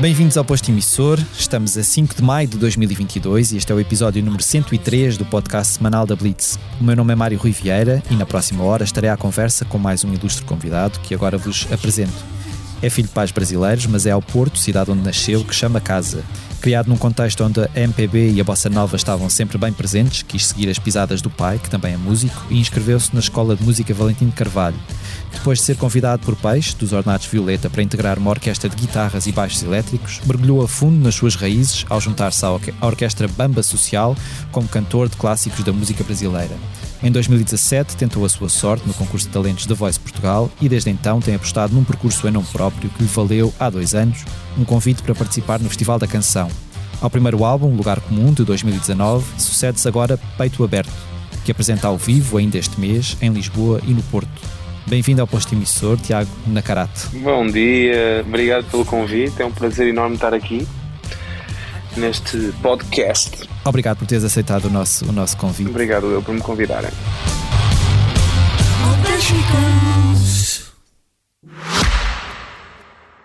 Bem-vindos ao Posto Emissor. Estamos a 5 de maio de 2022 e este é o episódio número 103 do podcast semanal da Blitz. O meu nome é Mário Rui Vieira e na próxima hora estarei à conversa com mais um ilustre convidado que agora vos apresento. É filho de pais brasileiros, mas é ao Porto, cidade onde nasceu, que chama casa. Criado num contexto onde a MPB e a bossa nova estavam sempre bem presentes, quis seguir as pisadas do pai, que também é músico, e inscreveu-se na Escola de Música Valentim de Carvalho. Depois de ser convidado por Peixe, dos Ornatos Violeta, para integrar uma orquestra de guitarras e baixos elétricos, mergulhou a fundo nas suas raízes ao juntar-se à orquestra Bamba Social como cantor de clássicos da música brasileira. Em 2017 tentou a sua sorte no concurso de talentos da Voice Portugal e desde então tem apostado num percurso em nome próprio que lhe valeu, há dois anos, um convite para participar no Festival da Canção. Ao primeiro álbum, Lugar Comum, de 2019, sucede-se agora Peito Aberto, que apresenta ao vivo ainda este mês em Lisboa e no Porto. Bem-vindo ao posto emissor, Tiago Nacarate. Bom dia, obrigado pelo convite, é um prazer enorme estar aqui neste podcast. Obrigado por teres aceitado o nosso, o nosso convite. Obrigado eu por me convidarem.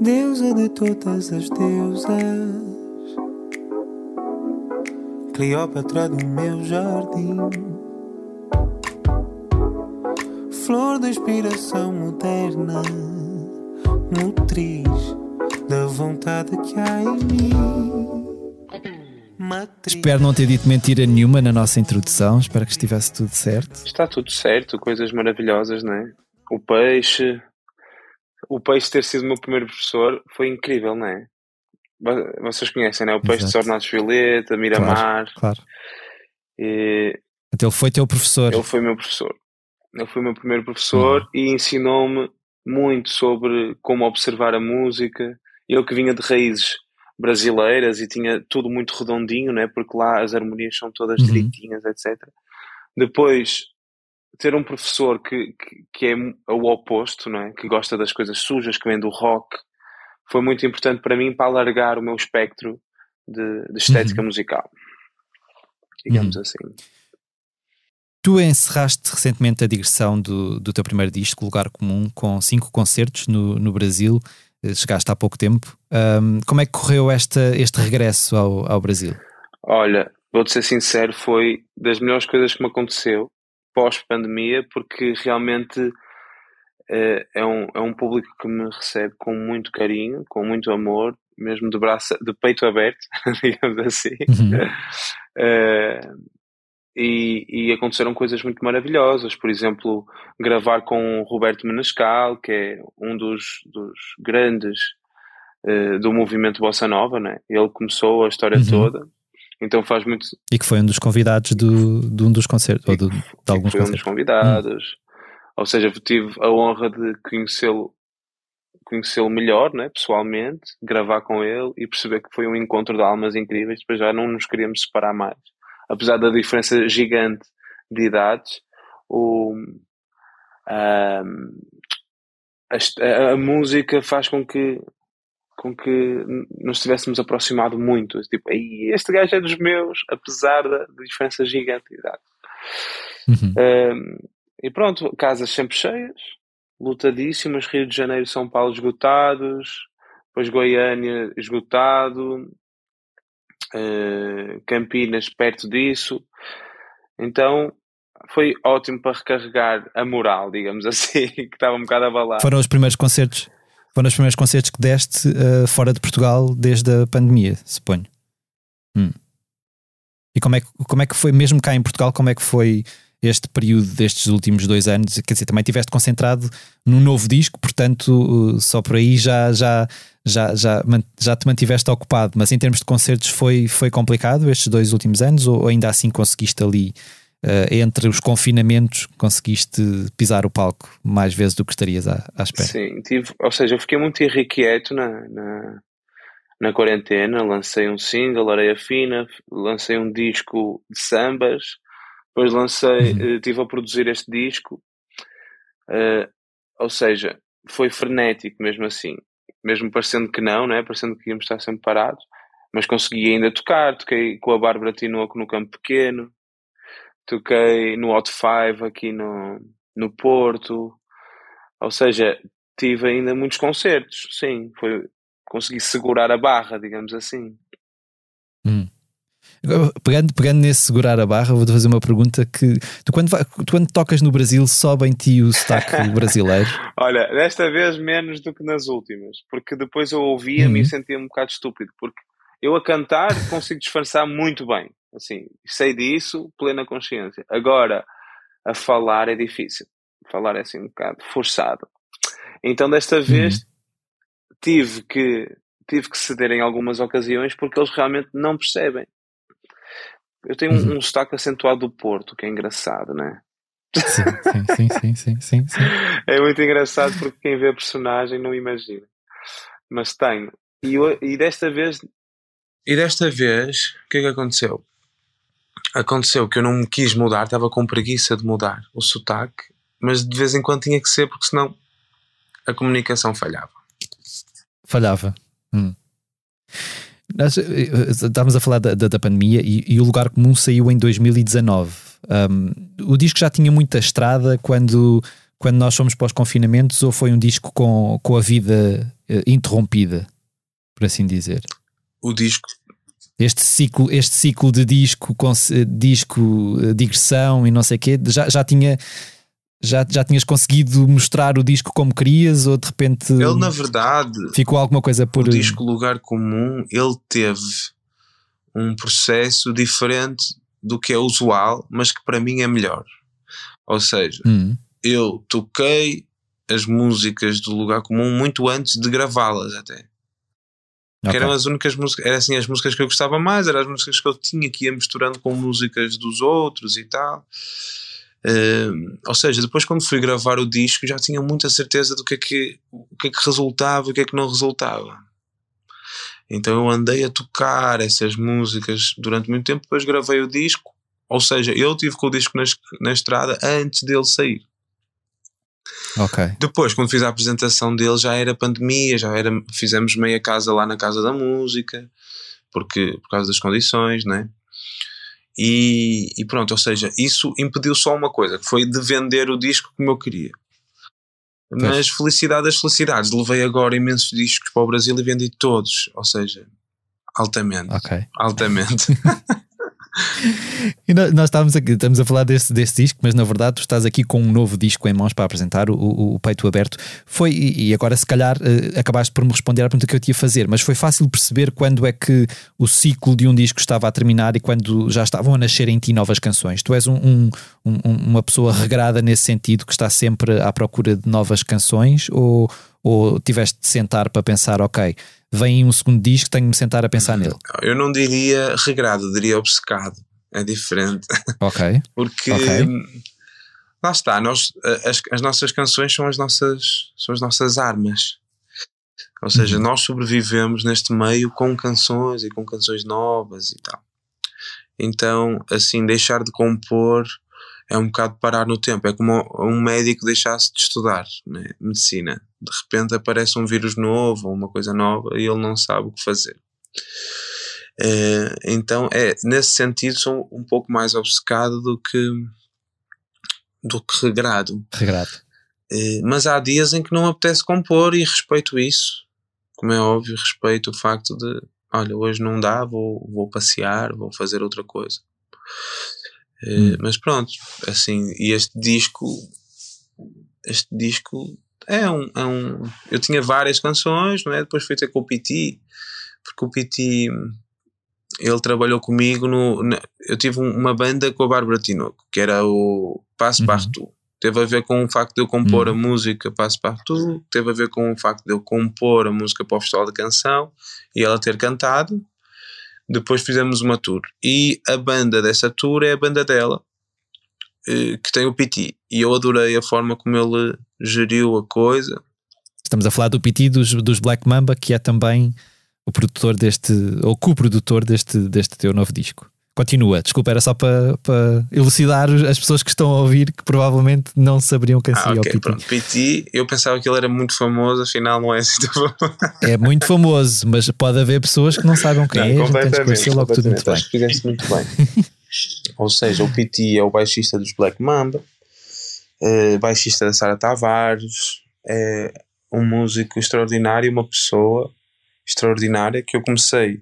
Deusa de todas as deusas, Cleópatra do meu jardim, flor da inspiração moderna, nutriz da vontade que há em mim. Matriz. Espero não ter dito mentira nenhuma na nossa introdução, espero que estivesse tudo certo. Está tudo certo, coisas maravilhosas, não é? O peixe, o Peixe ter sido o meu primeiro professor foi incrível, não é? Vocês conhecem, não é? O Peixe Exato. de Ornatos Violeta, Miramar. Claro. claro. E... Então ele foi teu professor. Ele foi meu professor. Ele foi meu primeiro professor uhum. e ensinou-me muito sobre como observar a música. Eu que vinha de raízes brasileiras e tinha tudo muito redondinho, né? porque lá as harmonias são todas uhum. direitinhas, etc. Depois ter um professor que, que, que, é o oposto, não é? que gosta das coisas sujas, que vem do rock, foi muito importante para mim para alargar o meu espectro de, de estética uhum. musical. Digamos uhum. assim. Tu encerraste recentemente a digressão do, do teu primeiro disco, Lugar Comum, com cinco concertos no, no Brasil. Eh, chegaste há pouco tempo. Um, como é que correu esta, este regresso ao, ao Brasil? Olha, vou-te ser sincero, foi das melhores coisas que me aconteceu pós-pandemia, porque realmente uh, é, um, é um público que me recebe com muito carinho, com muito amor, mesmo de, braço, de peito aberto, digamos assim. Uhum. Uh, e, e, aconteceram coisas muito maravilhosas, por exemplo, gravar com o Roberto Menescal, que é um dos, dos grandes uh, do movimento Bossa Nova, né? ele começou a história uhum. toda então faz muito. E que foi um dos convidados do, de um dos concertos, ou de, de alguns foi concertos. um dos convidados. Hum. Ou seja, tive a honra de conhecê-lo conhecê-lo melhor, né, pessoalmente, gravar com ele e perceber que foi um encontro de almas incríveis. Depois já não nos queríamos separar mais. Apesar da diferença gigante de idades, o, a, a, a música faz com que com que nos tivéssemos aproximado muito. Tipo, este gajo é dos meus, apesar da, diferença gigante de idade. Uhum. Um, e pronto, casas sempre cheias, lutadíssimas, Rio de Janeiro e São Paulo esgotados, depois Goiânia esgotado, uh, Campinas perto disso. Então foi ótimo para recarregar a moral, digamos assim, que estava um bocado abalado. Foram os primeiros concertos foram os primeiros concertos que deste uh, fora de Portugal desde a pandemia, suponho. Hum. E como é, que, como é que foi, mesmo cá em Portugal, como é que foi este período destes últimos dois anos, quer dizer, também estiveste concentrado num novo disco, portanto, só por aí já, já, já, já, já te mantiveste ocupado. Mas em termos de concertos, foi, foi complicado estes dois últimos anos, ou ainda assim conseguiste ali, uh, entre os confinamentos, conseguiste pisar o palco mais vezes do que estarias à, à espera? Sim, tive, ou seja, eu fiquei muito irrequieto na, na, na quarentena, lancei um single, Areia Fina, lancei um disco de sambas depois lancei, uhum. estive a produzir este disco, uh, ou seja, foi frenético mesmo assim, mesmo parecendo que não, né? parecendo que íamos estar sempre parados, mas consegui ainda tocar, toquei com a Bárbara Tinoco no Campo Pequeno, toquei no Hot Five aqui no, no Porto, ou seja, tive ainda muitos concertos, sim, foi, consegui segurar a barra, digamos assim. Hum. Pegando, pegando nesse segurar a barra, vou-te fazer uma pergunta que tu quando, tu quando tocas no Brasil sobe em ti o sotaque brasileiro? Olha, desta vez menos do que nas últimas, porque depois eu ouvia-me uhum. e sentia-me um bocado estúpido, porque eu a cantar consigo disfarçar muito bem, assim, sei disso, plena consciência. Agora, a falar é difícil, falar é assim um bocado forçado. Então desta uhum. vez uhum. tive que tive que ceder em algumas ocasiões porque eles realmente não percebem. Eu tenho uhum. um, um sotaque acentuado do Porto, que é engraçado, né? Sim, sim, sim, sim, sim, sim, É muito engraçado porque quem vê a personagem não imagina. Mas tenho. E, eu, e desta vez. E desta vez, o que é que aconteceu? Aconteceu que eu não me quis mudar, estava com preguiça de mudar o sotaque, mas de vez em quando tinha que ser, porque senão a comunicação falhava. Falhava. Hum. Nós, eh, eh, estávamos a falar da, da, da pandemia e, e, o Lugar Comum saiu em 2019. Um, o disco já tinha muita estrada quando, quando nós fomos para os confinamentos ou foi um disco com, com a vida uh, interrompida, por assim dizer? O disco. Este ciclo, este ciclo de disco, com, disco, digressão e não sei o quê, já, já tinha já, já tinhas conseguido mostrar o disco como querias ou de repente ele na verdade ficou alguma coisa por o disco lugar comum ele teve um processo diferente do que é usual mas que para mim é melhor. Ou seja hum. eu toquei as músicas do lugar comum muito antes de gravá-las até okay. eram as únicas músicas eram assim as músicas que eu gostava mais eram as músicas que eu tinha que ia misturando com músicas dos outros e tal Uh, ou seja, depois quando fui gravar o disco já tinha muita certeza do que é que, o que, é que resultava e o que é que não resultava. Então eu andei a tocar essas músicas durante muito tempo, depois gravei o disco, ou seja, eu tive com o disco na, na estrada antes dele sair. Depois, quando fiz a apresentação dele, já era pandemia, já era, fizemos meia casa lá na Casa da Música, porque, por causa das condições, né? E, e, pronto, ou seja, isso impediu só uma coisa, que foi de vender o disco como eu queria. Mas felicidade das felicidades, levei agora imensos discos para o Brasil e vendi todos, ou seja, altamente. Altamente. e nós, estávamos aqui, estamos a falar desse, desse disco, mas na verdade tu estás aqui com um novo disco em mãos para apresentar, o, o, o Peito Aberto. Foi, e agora se calhar uh, acabaste por me responder à pergunta que eu te ia fazer, mas foi fácil perceber quando é que o ciclo de um disco estava a terminar e quando já estavam a nascer em ti novas canções. Tu és um, um, um, uma pessoa regrada nesse sentido, que está sempre à procura de novas canções, ou, ou tiveste de sentar para pensar, ok vem um segundo disco, tenho de me sentar a pensar nele. Eu não diria regrado, diria obcecado. É diferente. Ok. Porque okay. lá está, nós, as, as nossas canções são as nossas, são as nossas armas. Ou seja, uhum. nós sobrevivemos neste meio com canções e com canções novas e tal. Então, assim, deixar de compor é um bocado parar no tempo. É como um médico deixasse de estudar né? medicina. De repente aparece um vírus novo uma coisa nova e ele não sabe o que fazer. É, então, é, nesse sentido, sou um pouco mais obcecado do que, do que regrado. Regrado. É, mas há dias em que não apetece compor e respeito isso. Como é óbvio, respeito o facto de, olha, hoje não dá, vou, vou passear, vou fazer outra coisa. Eh, hum. Mas pronto, assim, e este disco, este disco é um, é um. Eu tinha várias canções, não é? Depois fui ter com o PT, porque o PT ele trabalhou comigo no. na- eu tive um- uma banda com a Bárbara Tinoco, que era o Passo Uhum. Partout. Teve a ver com o facto de eu compor Uhum. a música Passo Partout, teve a ver com o facto de eu compor a música para o Festival da Canção e ela ter cantado. Depois fizemos uma tour. E a banda dessa tour é a banda dela, eh, que tem o PT. E eu adorei a forma como ele geriu a coisa. Estamos a falar do PT dos, dos Black Mamba, que é também o produtor deste, ou co-produtor deste, deste teu novo disco. Continua, desculpa, era só para, para elucidar as pessoas que estão a ouvir que provavelmente não saberiam quem Ah, seria ok, o pronto. PT, eu pensava que ele era muito famoso, afinal não é assim tão famoso. É muito famoso, mas pode haver pessoas que não saibam quem Não, é, completamente, esclarecer logo tudo muito bem. Acho que fizeste muito bem. Ou seja, o PT é o baixista dos Black Mamba, eh, baixista da Sara Tavares, é um músico extraordinário, uma pessoa extraordinária que eu comecei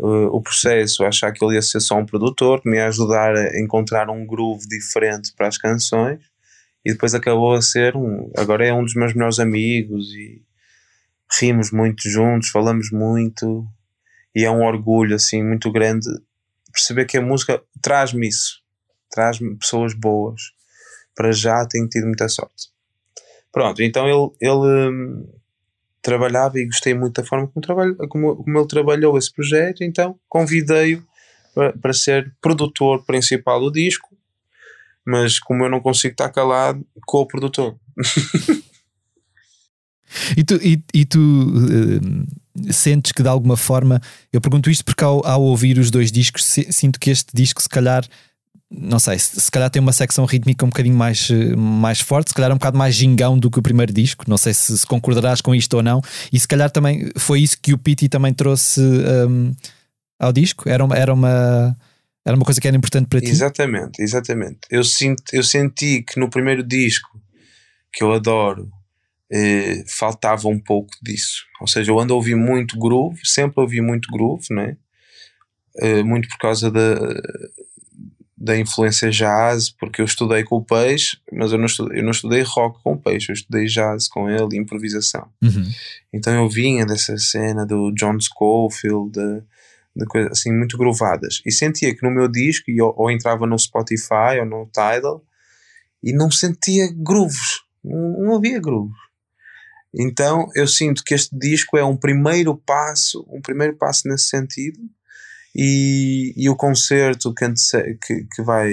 eh, o processo achar que ele ia ser só um produtor, que me ia ajudar a encontrar um groove diferente para as canções e depois acabou a ser um, agora é um dos meus melhores amigos e rimos muito juntos, falamos muito e é um orgulho assim muito grande perceber que a música traz-me isso, traz-me pessoas boas. Para já tenho tido muita sorte. Pronto, então ele, ele hum, trabalhava e gostei muito da forma como, trabalha, como, como ele trabalhou esse projeto, então convidei-o para, para ser produtor principal do disco, mas como eu não consigo estar calado, co-produtor. E tu, e, e tu eh, sentes que de alguma forma, eu pergunto isto porque ao, ao ouvir os dois discos, se- sinto que este disco, se calhar, não sei, se, calhar tem uma secção rítmica um bocadinho mais, eh, mais forte, se calhar é um bocado mais gingão do que o primeiro disco. Não sei se, se concordarás com isto ou não. E se calhar também foi isso que o Pity também trouxe ehm, ao disco. Era uma, era uma, era uma coisa que era importante para ti. Exatamente, exatamente. Eu, sinto, eu senti que no primeiro disco, que eu adoro, eh, faltava um pouco disso. Ou seja, eu ando a ouvir muito groove, sempre ouvi muito groove, né? Eh, muito por causa da, da influência jazz, porque eu estudei com o Peixe, mas eu não estudei, eu não estudei rock com o Peixe, eu estudei jazz com ele, e improvisação. Uhum. Então eu vinha dessa cena do John Scofield, de, de coisas assim muito groovadas. E sentia que no meu disco, e ou, ou entrava no Spotify ou no Tidal, e não sentia grooves. Não, não havia grooves. Então eu sinto que este disco é um primeiro passo, um primeiro passo nesse sentido, e, e o concerto que, que, que vai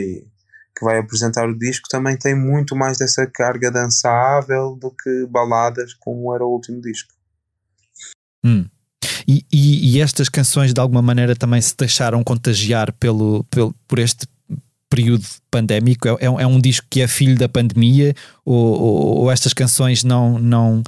que vai apresentar o disco também tem muito mais dessa carga dançável do que baladas como era o último disco. Hum. E, e- e estas canções de alguma maneira também se deixaram contagiar pelo, pelo, por este período pandémico? É, é um- é disco que é filho da pandemia ou, ou- ou estas canções não, não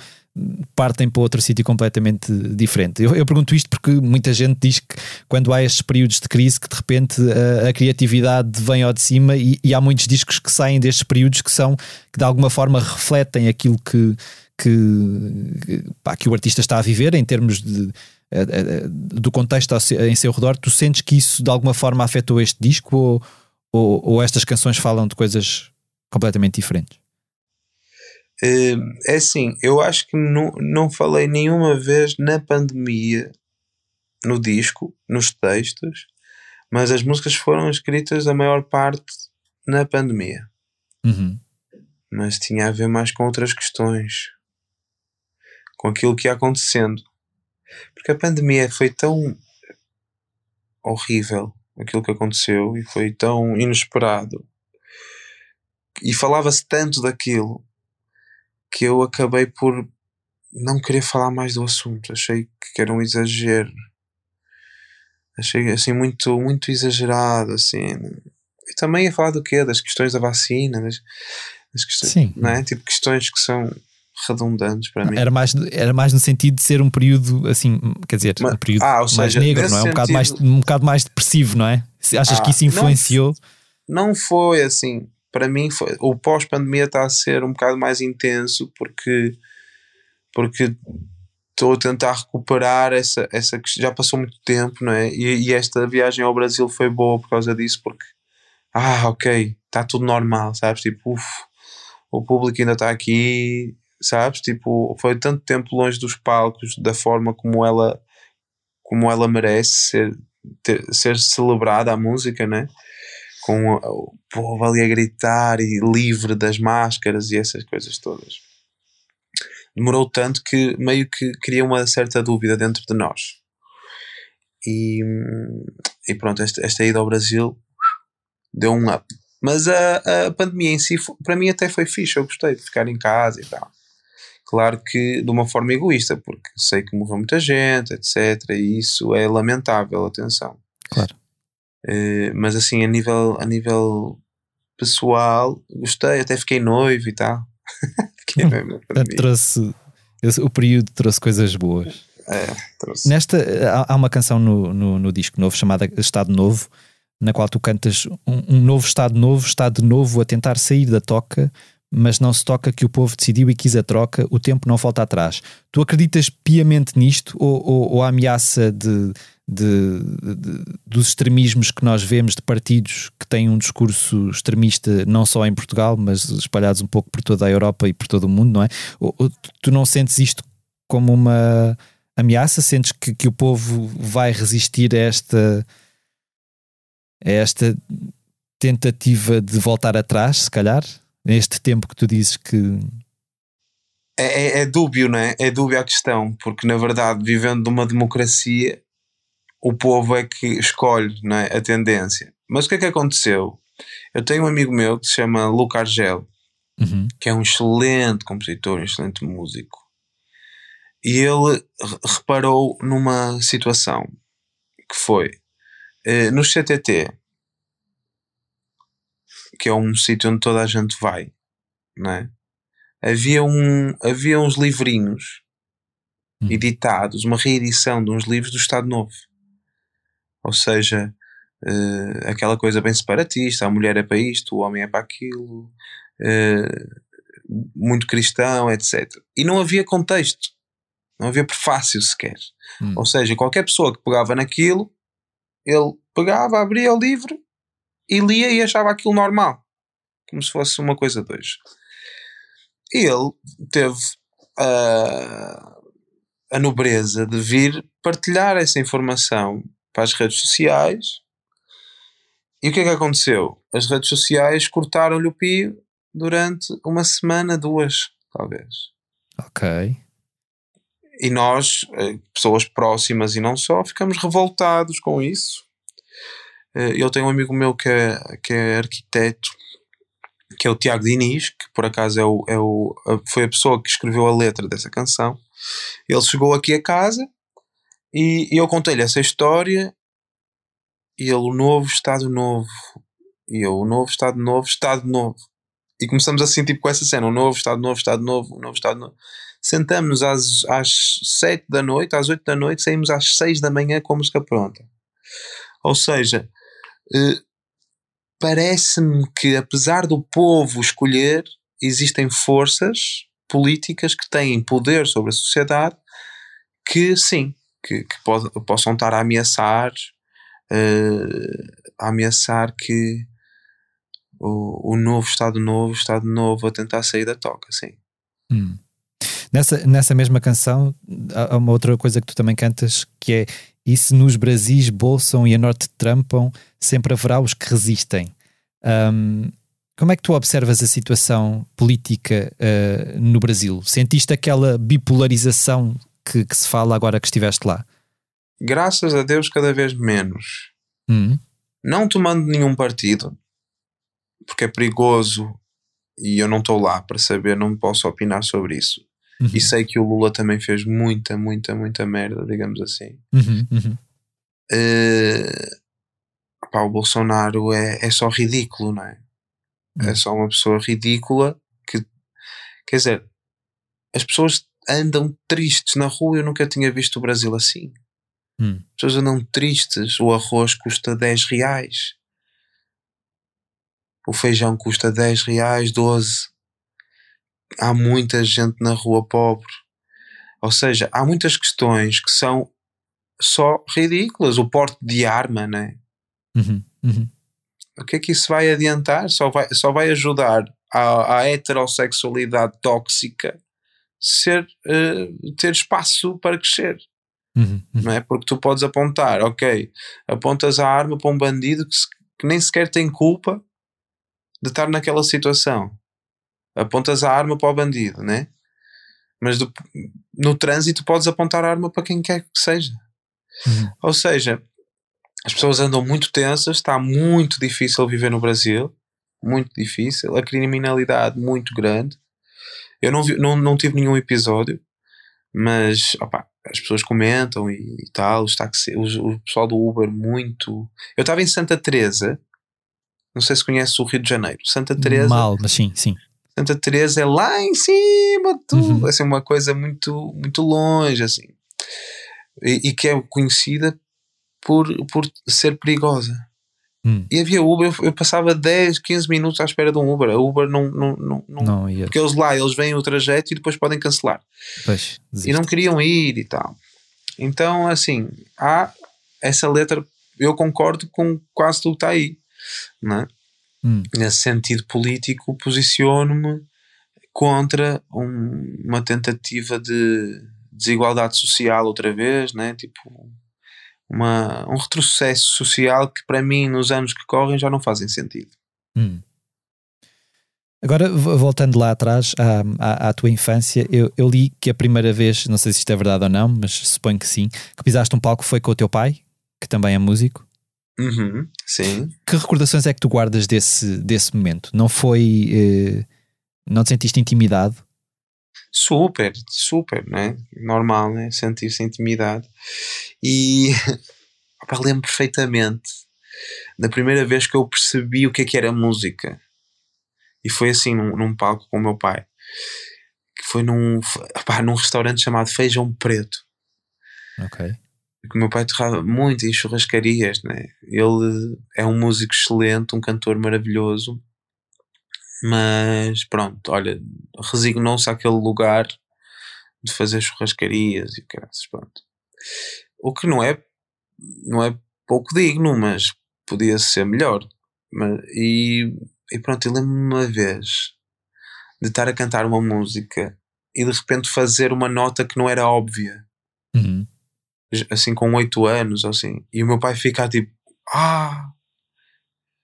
partem para outro sítio completamente diferente? Eu, eu pergunto isto porque muita gente diz que quando há estes períodos de crise que de repente a, a criatividade vem ao de cima e, e há muitos discos que saem destes períodos que são que de alguma forma refletem aquilo que, que, pá, que o artista está a viver em termos de, do contexto em seu redor, tu sentes que isso de alguma forma afetou este disco ou, ou, ou estas canções falam de coisas completamente diferentes? Eh, É assim, eu acho que não, não falei nenhuma vez na pandemia no disco, nos textos, mas as músicas foram escritas a maior parte na pandemia. Uhum. Mas tinha a ver mais com outras questões, com aquilo que ia acontecendo. Porque a pandemia foi tão horrível, aquilo que aconteceu, e foi tão inesperado, e falava-se tanto daquilo que eu acabei por não querer falar mais do assunto. Achei que era um exagero. Achei assim muito, muito exagerado, assim. E também ia falar do quê? Das questões da vacina, das, das questões, Sim. não é? Tipo questões que são redundantes para mim. Era mais, era mais no sentido de ser um período assim, quer dizer, Mas- um período ah, mais seja, negro, não é? Um bocado, mais, sentido- um bocado mais depressivo, não é? Achas Ah, que isso não- influenciou? não foi assim. Para mim, foi, o pós-pandemia está a ser um bocado mais intenso porque porque estou a tentar recuperar essa, essa questão. Já passou muito tempo, não é? E, e esta viagem ao Brasil foi boa por causa disso, porque ah, ok, está tudo normal, sabes? Tipo, uf, o público ainda está aqui, sabes? Tipo, foi tanto tempo longe dos palcos da forma como ela como ela merece ser ter, ser celebrada a música, né? Com o, povo ali a gritar e livre das máscaras e essas coisas todas. Demorou tanto que meio que cria uma certa dúvida dentro de nós. E, e pronto, esta, esta ida ao Brasil deu um up. Mas a, a pandemia em si, para mim, até foi fixe. Eu gostei de ficar em casa e tal. Claro que de uma forma egoísta, porque sei que morreu muita gente, etc. E isso é lamentável, atenção. Claro. Uh, mas assim, a nível, a nível pessoal, gostei, até fiquei noivo e tal. fiquei hum, noivo trouxe, o período trouxe coisas boas. É, trouxe. Nesta, há, há uma canção no, no, no, disco novo chamada Estado Novo, na qual tu cantas um, um novo Estado novo, está de novo a tentar sair da toca mas não se toca que o povo decidiu e quis a troca, o tempo não volta atrás. Tu acreditas piamente nisto ou, ou, ou a ameaça de, de, de, dos extremismos que nós vemos de partidos que têm um discurso extremista não só em Portugal, mas espalhados um pouco por toda a Europa e por todo o mundo, não é? Ou, tu não sentes isto como uma ameaça? Sentes que, que o povo vai resistir a esta, a esta tentativa de voltar atrás, se calhar? Neste tempo que tu dizes que. É, é, é dúbio, não é? É dúbio a questão, porque na verdade, vivendo numa democracia, o povo é que escolhe não é? a tendência. Mas o que é que aconteceu? Eu tenho um amigo meu que se chama Luca Argel, uhum. que é um excelente compositor, um excelente músico. E ele reparou numa situação que foi eh, no CTT, que é um sítio onde toda a gente vai, não é? Havia, um, havia uns livrinhos hum. editados, uma reedição de uns livros do Estado Novo. Ou seja, uh, aquela coisa bem separatista: a mulher é para isto, o homem é para aquilo, uh, muito cristão, etc. E não havia contexto, não havia prefácio sequer. Hum. Ou seja, qualquer pessoa que pegava naquilo, ele pegava, abria o livro e lia e achava aquilo normal, como se fosse uma coisa de hoje. E ele teve a, a nobreza de vir partilhar essa informação para as redes sociais. E o que é que aconteceu? As redes sociais cortaram-lhe o pio durante uma semana, duas, talvez. Ok. E nós, eh, pessoas próximas e não só, ficamos revoltados com isso. Eh, eu tenho um amigo meu que é, que é arquiteto, que é o Tiago Diniz, que por acaso é o, é o, foi a pessoa que escreveu a letra dessa canção. Ele chegou aqui a casa e, e eu contei-lhe essa história e ele, o novo Estado Novo. E eu, o novo Estado Novo, Estado Novo. E começamos assim, tipo, com essa cena: o novo Estado Novo, Estado Novo, o novo Estado Novo. Sentamos-nos às, às 7 da noite, às 8 da noite, saímos às 6 da manhã com a música pronta. Ou seja, eh, parece-me que, apesar do povo escolher, existem forças políticas que têm poder sobre a sociedade que, sim, que, que possam estar a ameaçar, uh, a ameaçar que o, o novo Estado Novo, Estado Novo a tentar sair da toca, sim. Hum. Nessa, nessa mesma canção, há uma outra coisa que tu também cantas que é e se nos Brasis bolsam e a norte trampam, sempre haverá os que resistem. Um, como é que tu observas a situação política uh, no Brasil? Sentiste aquela bipolarização que, que, se fala agora que estiveste lá? Graças a Deus, cada vez menos. Hum. Não tomando nenhum partido, porque é perigoso e eu não estou lá para saber, não posso opinar sobre isso. Uhum. E sei que o Lula também fez muita, muita, muita merda, digamos assim. Uhum, uhum. Uh, pá, o Bolsonaro é, é só ridículo, não é? É só uma pessoa ridícula que, quer dizer, as pessoas andam tristes na rua. Eu nunca tinha visto o Brasil assim. Hum. As pessoas andam tristes. O arroz custa 10 reais. O feijão custa 10 reais, 12 há muita gente na rua pobre. Ou seja, há muitas questões que são só ridículas. O porte de arma, né? Uhum, uhum. O que é que isso vai adiantar? Só vai, só vai ajudar a, heterossexualidade tóxica ser, uh, ter espaço para crescer. Uhum, uhum. não é? Porque tu podes apontar, ok, apontas a arma para um bandido que, se- que nem sequer tem culpa de estar naquela situação. Apontas a arma para o bandido, né? Mas do- no trânsito podes apontar a arma para quem quer que seja. Uhum. Ou seja, as pessoas andam muito tensas, está muito difícil viver no Brasil, muito difícil, a criminalidade muito grande. Eu não, vi- não, não tive nenhum episódio, mas opá, as pessoas comentam e, e tal, os taxi, os- o pessoal do Uber muito. Eu estava em Santa Teresa, não sei se conhece o Rio de Janeiro. Santa Teresa, Mal, mas sim, sim. Santa Teresa é lá em cima de tudo, Uhum. assim, uma coisa muito, muito longe, assim. E, e que é conhecida por, por ser perigosa. Hum. E havia Uber, eu, eu passava 10, 15 minutos à espera de um Uber. A Uber não. não, não, não- Não ia. Porque eles lá, eles veem o trajeto e depois podem cancelar. Pois, E não queriam ir e tal. Então, assim, há essa letra, eu concordo com quase tudo que está aí. Não é? Hum. Nesse sentido político, posiciono-me contra um- uma tentativa de desigualdade social outra vez, né? tipo uma, um retrocesso social que para mim nos anos que correm já não fazem sentido. Hum. Agora, vo- voltando lá atrás à, à, à tua infância, eu, eu li que a primeira vez, não sei se isto é verdade ou não, mas suponho que sim, que pisaste um palco foi com o teu pai, que também é músico. Uhum, sim. Que recordações é que tu guardas desse, desse momento? Não foi. eh, não te sentiste intimidado? Super, super, né? Normal, né? Sentir-se intimidade. E opá, lembro perfeitamente da primeira vez que eu percebi o que é que era música. E foi assim, num, num palco com o meu pai. Que foi num, opá, num restaurante chamado Feijão Preto. Ok. Que o meu pai torrava muito em churrascarias, né? Ele é um músico excelente, um cantor maravilhoso. Mas pronto, olha, resignou-se àquele lugar de fazer churrascarias e graças, pronto. O que não é, não é pouco digno, mas podia ser melhor. Mas, e, e pronto, eu lembro-me uma vez de estar a cantar uma música e de repente fazer uma nota que não era óbvia Uhum. Assim com 8 anos ou assim, e o meu pai ficar tipo, ah,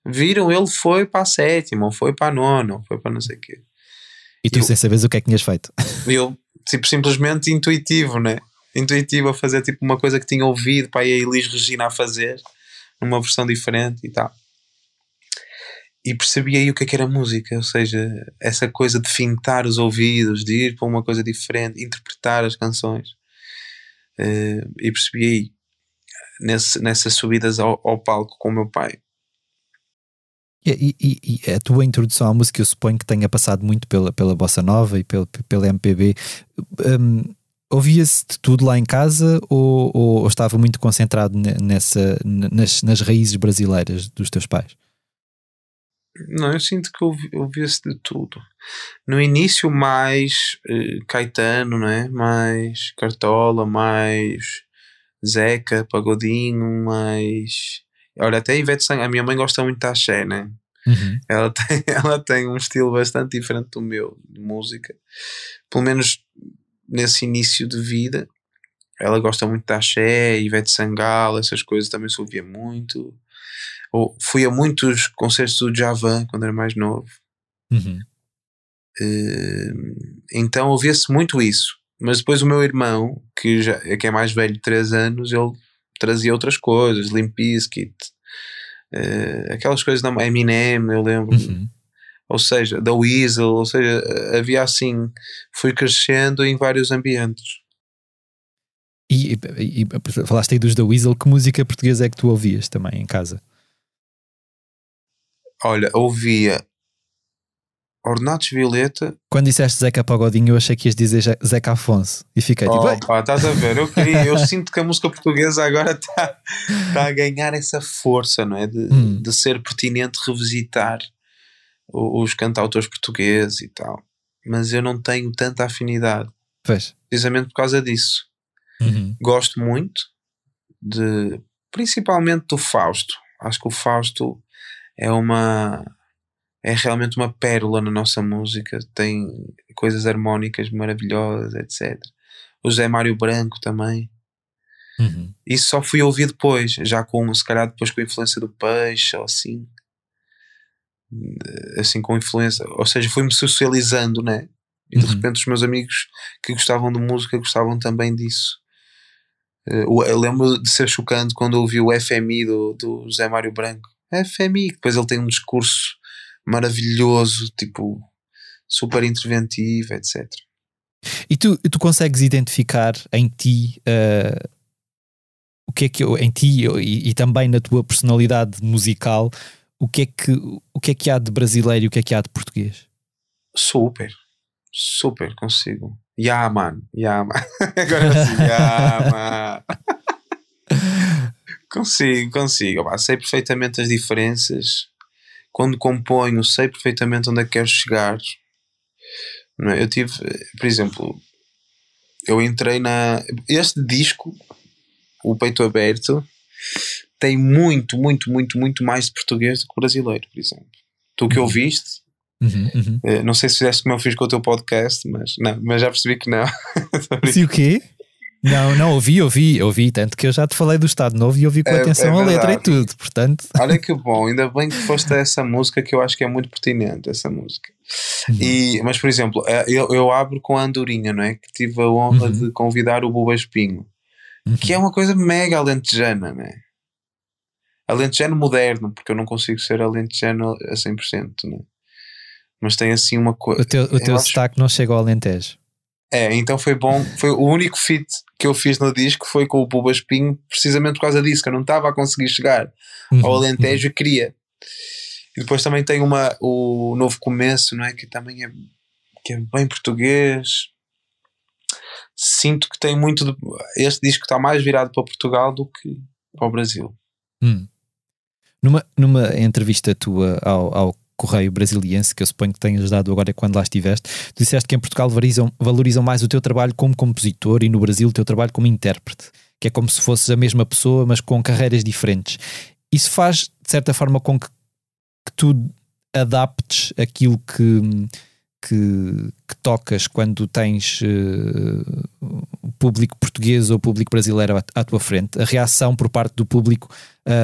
viram, ele foi para a sétima, ou foi para a nona, ou foi para não sei o quê. E tu Eu- sem saberes o que é que tinhas feito. Eu, tipo, simplesmente intuitivo, né? Intuitivo a fazer tipo uma coisa que tinha ouvido para a Elis Regina a fazer, numa versão diferente e tal. E percebi aí o que é que era música, ou seja, essa coisa de fintar os ouvidos, de ir para uma coisa diferente, interpretar as canções. Eh, e percebi aí, nesse, nessas subidas ao, ao palco com o meu pai. E, e- e a tua introdução à música, eu suponho que tenha passado muito pela, pela bossa nova e pela, pela MPB. Hum, Ouvia-se de tudo lá em casa ou, ou- ou estava muito concentrado ne- nessa, nas, nas raízes brasileiras dos teus pais? Não, eu sinto que ouvi- ouvia-se de tudo. No início, mais eh, Caetano, não é? Mais Cartola, mais Zeca, Pagodinho, mais. Olha, até Ivete Sangalo. A minha mãe gosta muito de axé, né? Uhum. Ela tem, ela tem um estilo bastante diferente do meu de música. Pelo menos nesse início de vida. Ela gosta muito de axé, Ivete Sangalo, essas coisas também se ouvia muito. Ou, fui a muitos concertos do Javan quando era mais novo. Uhum. Eh, então ouvia-se muito isso. Mas depois o meu irmão, que, já, que é mais velho de 3 anos, ele trazia outras coisas, Limp Bizkit, eh, aquelas coisas da Eminem, eu lembro. Uhum. Ou seja, da Weasel, ou seja, havia assim, fui crescendo em vários ambientes. E, e- e falaste aí dos da Weasel, que música portuguesa é que tu ouvias também em casa? Olha, ouvia Ornatos Violeta. Quando disseste Zeca Pagodinho, eu achei que ias dizer Zeca Afonso e fiquei tipo, "Ei, Opa, estás a ver? Eu, queria, eu sinto que a música portuguesa agora está tá a ganhar essa força, não é? De, Hum. de ser pertinente revisitar os cantautores portugueses e tal. Mas eu não tenho tanta afinidade, pois. precisamente por causa disso. Uhum. Gosto muito de, principalmente do Fausto. Acho que o Fausto é uma é realmente uma pérola na nossa música, tem coisas harmónicas maravilhosas, etc. O Zé Mário Branco também. Uhum. Isso só fui ouvir depois, já com, se calhar depois com a influência do peixe ou assim. Assim com influência, ou seja, fui-me socializando, né? E de Uhum. repente os meus amigos que gostavam de música gostavam também disso. Eh, Eu lembro de ser chocante quando ouvi o FMI do, do José Mário Branco. FMI, depois ele tem um discurso maravilhoso, tipo, super interventivo, etc. E tu, tu consegues identificar em ti eh, o que é que em ti e, e também na tua personalidade musical o que é que o que é que há de brasileiro e o que é que há de português? Super, super consigo. Ya, man, ya, man. Agora sim, ya, man. Consigo, consigo. Sei perfeitamente as diferenças. Quando componho, sei perfeitamente onde é que quero chegar. Não é? Eu tive, por exemplo, eu entrei na. Este disco, o Peito Aberto, tem muito, muito, muito, muito mais de português do que brasileiro, por exemplo. Tu que ouviste, Uhum, uhum. eh, não sei se fizeste como eu fiz com o teu podcast, mas, não, mas já percebi que não. Sim, o quê? Não, não, ouvi, ouvi, ouvi, tanto que eu já te falei do Estado Novo e ouvi com É- atenção é a letra e tudo, portanto. Olha que bom, ainda bem que foste a essa música que eu acho que é muito pertinente, essa música. Uhum. E, mas, por exemplo, eh, eu, eu abro com a Andorinha, não é? Que tive a honra Uhum. de convidar o Buba Espinho, que é uma coisa mega alentejana, não é? Alentejano moderno, porque eu não consigo ser alentejano a 100%, não é? Mas tem assim uma coisa. O teu, o teu acho- sotaque não chega ao Alentejo. É, então foi bom. Foi o único feat que eu fiz no disco foi com o Buba Espinho, precisamente por causa disso, que eu não estava a conseguir chegar Uhum, ao Alentejo e queria. E depois também tem uma, o Novo Começo, não é? Que também é, que é bem português. Sinto que tem muito. De, este disco está mais virado para Portugal do que para o Brasil. Hum. Numa, numa entrevista tua ao, ao Correio Brasiliense, que eu suponho que tenhas dado agora quando lá estiveste, disseste que em Portugal valorizam, valorizam mais o teu trabalho como compositor e no Brasil o teu trabalho como intérprete, que é como se fosses a mesma pessoa, mas com carreiras diferentes. Isso faz, de certa forma, com que, que tu adaptes aquilo que, que, que tocas quando tens o público português ou o público brasileiro à, à tua frente, a reação por parte do público,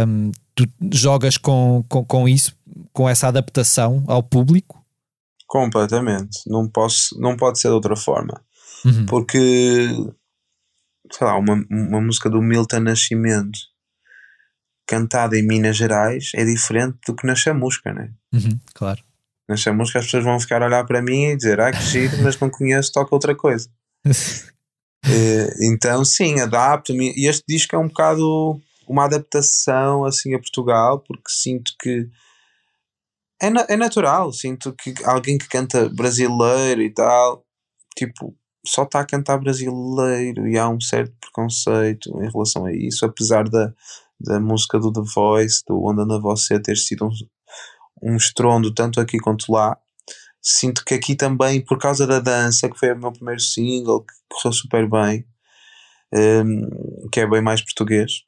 hum, tu jogas com, com, com isso, com essa adaptação ao público? Completamente. Não, posso, não pode ser de outra forma. Uhum. Porque, sei lá, uma, uma música do Milton Nascimento cantada em Minas Gerais é diferente do que na chamusca, né? Uhum, claro. Na chamusca as pessoas vão ficar a olhar para mim e dizer, ah, que giro, mas não conheço, toca outra coisa. Eh, então, sim, adapto-me. E este disco é um bocado uma adaptação assim a Portugal, porque sinto que é, na- é natural. Sinto que alguém que canta brasileiro e tal, tipo, só está a cantar brasileiro e há um certo preconceito em relação a isso, apesar da, da música do The Voice, do Onda na Você, ter sido um, um estrondo tanto aqui quanto lá. Sinto que aqui também, por causa da dança, que foi o meu primeiro single, que correu super bem, hum, que é bem mais português,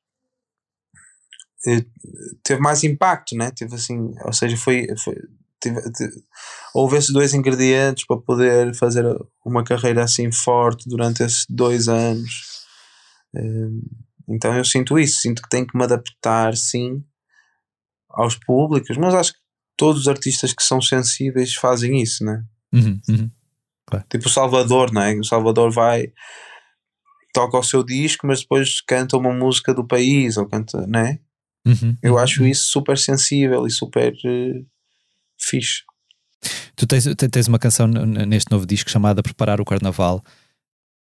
eh, teve mais impacto, né? Teve assim, ou seja, foi, foi tive- houve esses dois ingredientes para poder fazer uma carreira assim forte durante esses dois anos. Hum, então eu sinto isso, sinto que tenho que me adaptar, sim, aos públicos, mas acho que todos os artistas que são sensíveis fazem isso, né? Uhum, uhum. Tipo o Salvador, não é? O Salvador vai, toca o seu disco, mas depois canta uma música do país, ou canta, né? Uhum, Eu uhum, acho uhum. isso super sensível e super eh, fixe. Tu tens, te- tens uma canção neste novo disco chamada Preparar o Carnaval.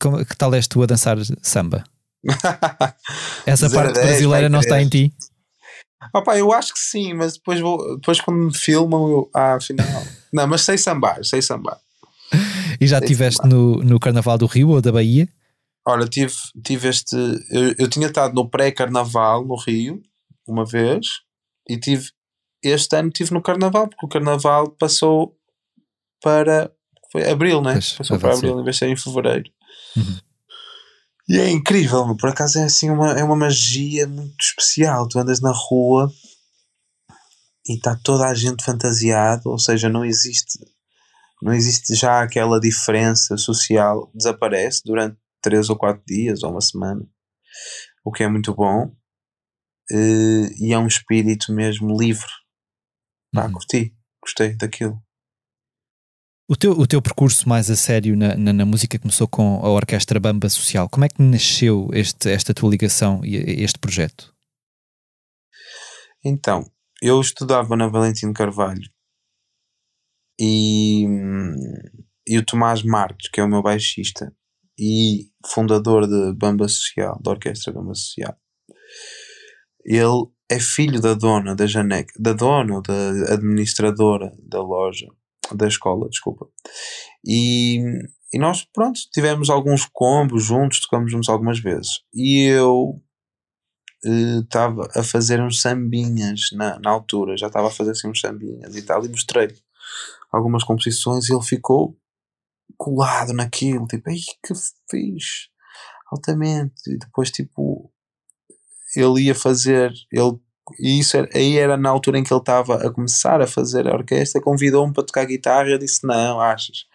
Como- que tal és tu a dançar samba? Essa parte brasileira não está em ti? Opa, eu acho que sim, mas depois, vou, depois quando me filmam, eu, ah, afinal. não, mas sei sambar, sei sambar. E já estiveste no, no Carnaval do Rio ou da Bahia? Olha, tive, tive este. Eu, eu tinha estado no pré-carnaval no Rio, uma vez, e tive. Este ano estive no carnaval, porque o carnaval passou para. Foi abril, né? Pois, passou para abril em vez de ser em fevereiro. Uhum. E é incrível, meu. por acaso é assim uma, é uma magia muito especial. Tu andas na rua e está toda a gente fantasiada, ou seja, não existe, não existe já aquela diferença social, desaparece durante três ou quatro dias ou uma semana. o que é muito bom. Uh, e é um espírito mesmo livre. Pá, Uhum. curti, gostei daquilo. O teu, o teu percurso mais a sério na, na, na música começou com a Orquestra Bamba Social. Como é que nasceu este, esta tua ligação e este projeto? Então, eu estudava na Valentino Carvalho e, hum, e o Tomás Marques, que é o meu baixista e fundador de Bamba Social, da Orquestra Bamba Social, ele é filho da dona da Janeca, da dona da administradora da loja, da escola, desculpa. E, e nós, pronto, tivemos alguns combos juntos, tocamos juntos algumas vezes. E eu estava a fazer uns sambinhas na, na altura, já estava a fazer assim uns sambinhas e tal, e mostrei-lhe algumas composições e ele ficou colado naquilo, tipo, ai que fiz altamente. E depois, tipo, ele ia fazer, ele, e isso era, aí era na altura em que ele estava a começar a fazer a orquestra, convidou-me para tocar guitarra. Eu disse: Não, achas?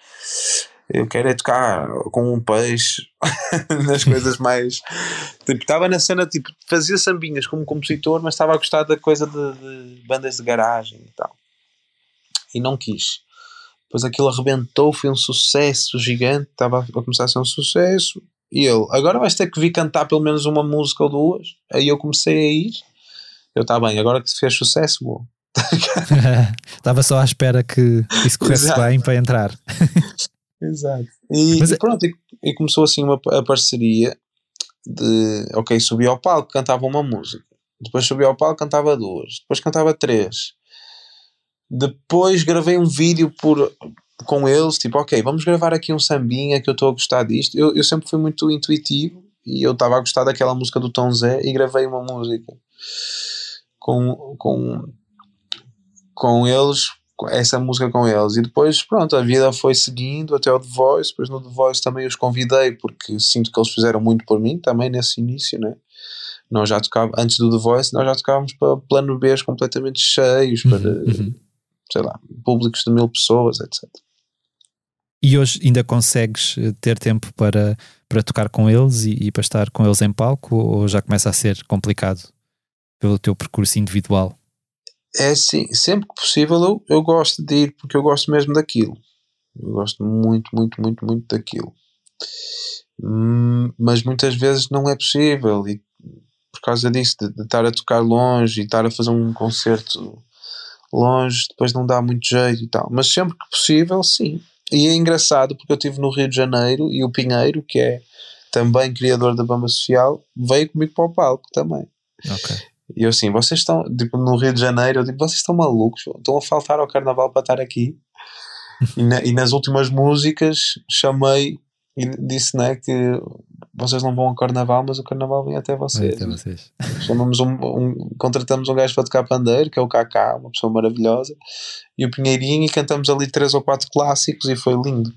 Eu quero é tocar com um peixe nas coisas mais. Tipo, estava na cena, tipo, fazia sambinhas como compositor, mas estava a gostar da coisa de, de bandas de garagem e tal. E não quis. Depois aquilo arrebentou, foi um sucesso gigante, estava a começar a ser um sucesso. E ele, agora vais ter que vir cantar pelo menos uma música ou duas. Aí eu comecei a ir. Eu, está bem, agora que se fez sucesso, vou. Estava só à espera que isso corresse Exato. bem para entrar. Exato. E, Mas e é- pronto, e, e começou assim uma a parceria de, ok, subi ao palco, cantava uma música. Depois subi ao palco, cantava duas. Depois cantava três. Depois gravei um vídeo por, com eles, tipo, ok, vamos gravar aqui um sambinha que eu estou a gostar disto. Eu, eu sempre fui muito intuitivo e eu estava a gostar daquela música do Tom Zé e gravei uma música com, com, com eles, essa música com eles. E depois, pronto, a vida foi seguindo até o The Voice. Depois no The Voice também os convidei porque sinto que eles fizeram muito por mim também nesse início, né? Nós já tocávamos, antes do The Voice, nós já tocávamos para plano B completamente cheios, para, Uhum. sei lá, públicos de mil pessoas, etc. E hoje ainda consegues eh, ter tempo para, para tocar com eles e, e para estar com eles em palco ou já começa a ser complicado pelo teu percurso individual? É assim, sempre que possível eu, eu gosto de ir porque eu gosto mesmo daquilo. Eu gosto muito, muito, muito, muito daquilo. Hum, mas muitas vezes não é possível e por causa disso, de, de estar a tocar longe e estar a fazer um concerto longe, depois não dá muito jeito e tal. Mas sempre que possível, sim. E é engraçado porque eu estive no Rio de Janeiro e o Pinheiro, que é também criador da Bamba Social, veio comigo para o palco também. Ok. E eu assim, vocês estão, tipo, no Rio de Janeiro, eu digo, vocês estão malucos, estão a faltar ao carnaval para estar aqui. e, na- e nas últimas músicas chamei e disse, né, que vocês não vão ao carnaval, mas o carnaval vem até vocês. Até vocês. Chamamos um, um- contratamos um gajo para tocar pandeiro, que é o Kaká, uma pessoa maravilhosa, e o Pinheirinho, e cantamos ali três ou quatro clássicos e foi lindo.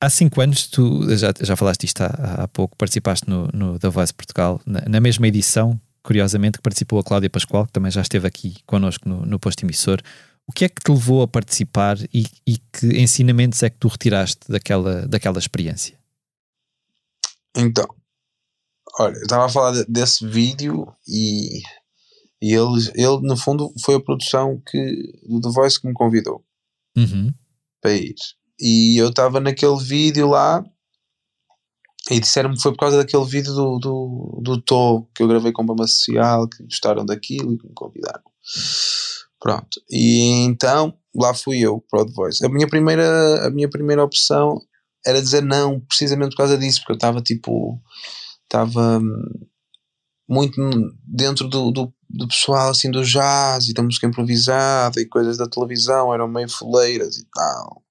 Há cinco anos, tu já, já falaste isto há, há pouco, participaste no, no The Voice Portugal, na, na mesma edição, curiosamente, que participou a Cláudia Pascoal, que também já esteve aqui connosco no, no posto emissor. O que é que te levou a participar e, e que ensinamentos é que tu retiraste daquela, daquela experiência? Então, olha, eu estava a falar de- desse vídeo e, e ele, ele, no fundo, foi a produção que, do The Voice que me convidou Uhum. para ir. E eu estava naquele vídeo lá e disseram-me que foi por causa daquele vídeo do, do, do Tô que eu gravei com Bamba Social, que gostaram daquilo e que me convidaram. Pronto. E então lá fui eu para o The Voice. A minha primeira, a minha primeira opção era dizer não, precisamente por causa disso, porque eu estava tipo. Estava hum, muito dentro do, do, do pessoal assim do jazz e da música improvisada e coisas da televisão, eram meio foleiras e tal.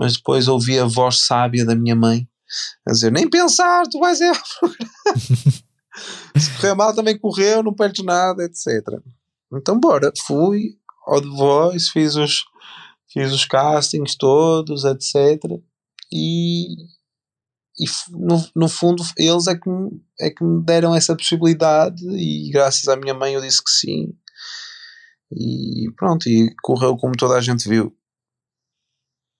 Mas depois ouvi a voz sábia da minha mãe a dizer: Nem pensar, tu vais é. Se correr mal, também correu, não perdes nada, etc. Então, bora, fui ao The Voice, fiz os, fiz os castings todos, etc. E, e no, no fundo, eles é que, é que me deram essa possibilidade, e graças à minha mãe eu disse que sim. E pronto, e correu como toda a gente viu.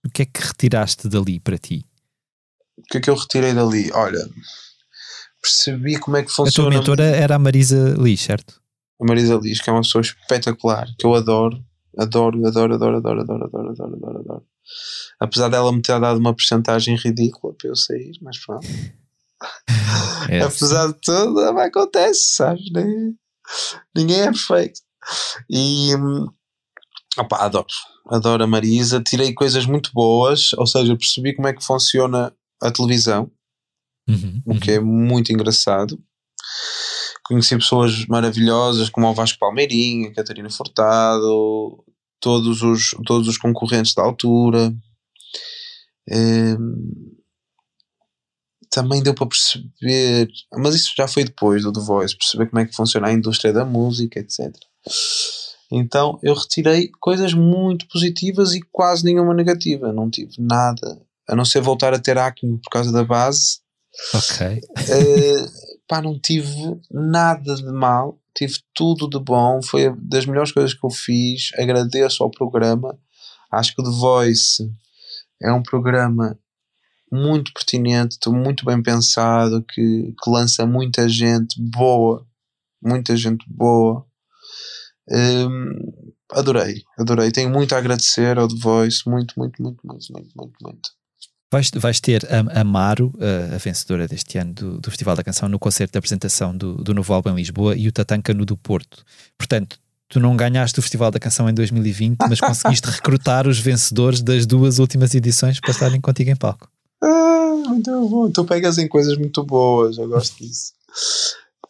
O que é que retiraste dali para ti? O que é que eu retirei dali? Olha, percebi como é que A tua funciona. mentora era a Marisa Liz, certo? A Marisa Liz, que é uma pessoa espetacular, que eu adoro, adoro, adoro, adoro, adoro, adoro, adoro, adoro, adoro, adoro. Apesar dela me ter dado uma porcentagem ridícula para eu sair, mas pronto. É. Apesar de tudo, acontece, sabes? Nem- Ninguém é perfeito. E hum, opá, adoro, adoro a Marisa. Tirei coisas muito boas, ou seja, percebi como é que funciona a televisão, Uhum, o que é muito engraçado. Conheci pessoas maravilhosas como o Vasco Palmeirinho, a Catarina Furtado, todos os, todos os concorrentes da altura. Hum, também deu para perceber, mas isso já foi depois do The Voice, perceber como é que funciona a indústria da música, etc. Então eu retirei coisas muito positivas e quase nenhuma negativa. Não tive nada, a não ser voltar a ter acne por causa da base. Ok. Eh, pá, não tive nada de mal, tive tudo de bom. Foi das melhores coisas que eu fiz. Agradeço ao programa. Acho que o The Voice é um programa muito pertinente, muito bem pensado, que, que lança muita gente boa, muita gente boa. Hum, adorei, adorei. Tenho muito a agradecer ao The Voice, muito, muito, muito, muito, muito, muito, muito. Vais, vais ter a, a Maro, a, a vencedora deste ano do, do Festival da Canção, no concerto de apresentação do, do novo álbum em Lisboa e o Tatanka no do Porto. Portanto, tu não ganhaste o Festival da Canção em 2020, mas conseguiste recrutar os vencedores das duas últimas edições para estarem contigo em palco. Ah, muito bom. Tu pegas em coisas muito boas, eu gosto disso.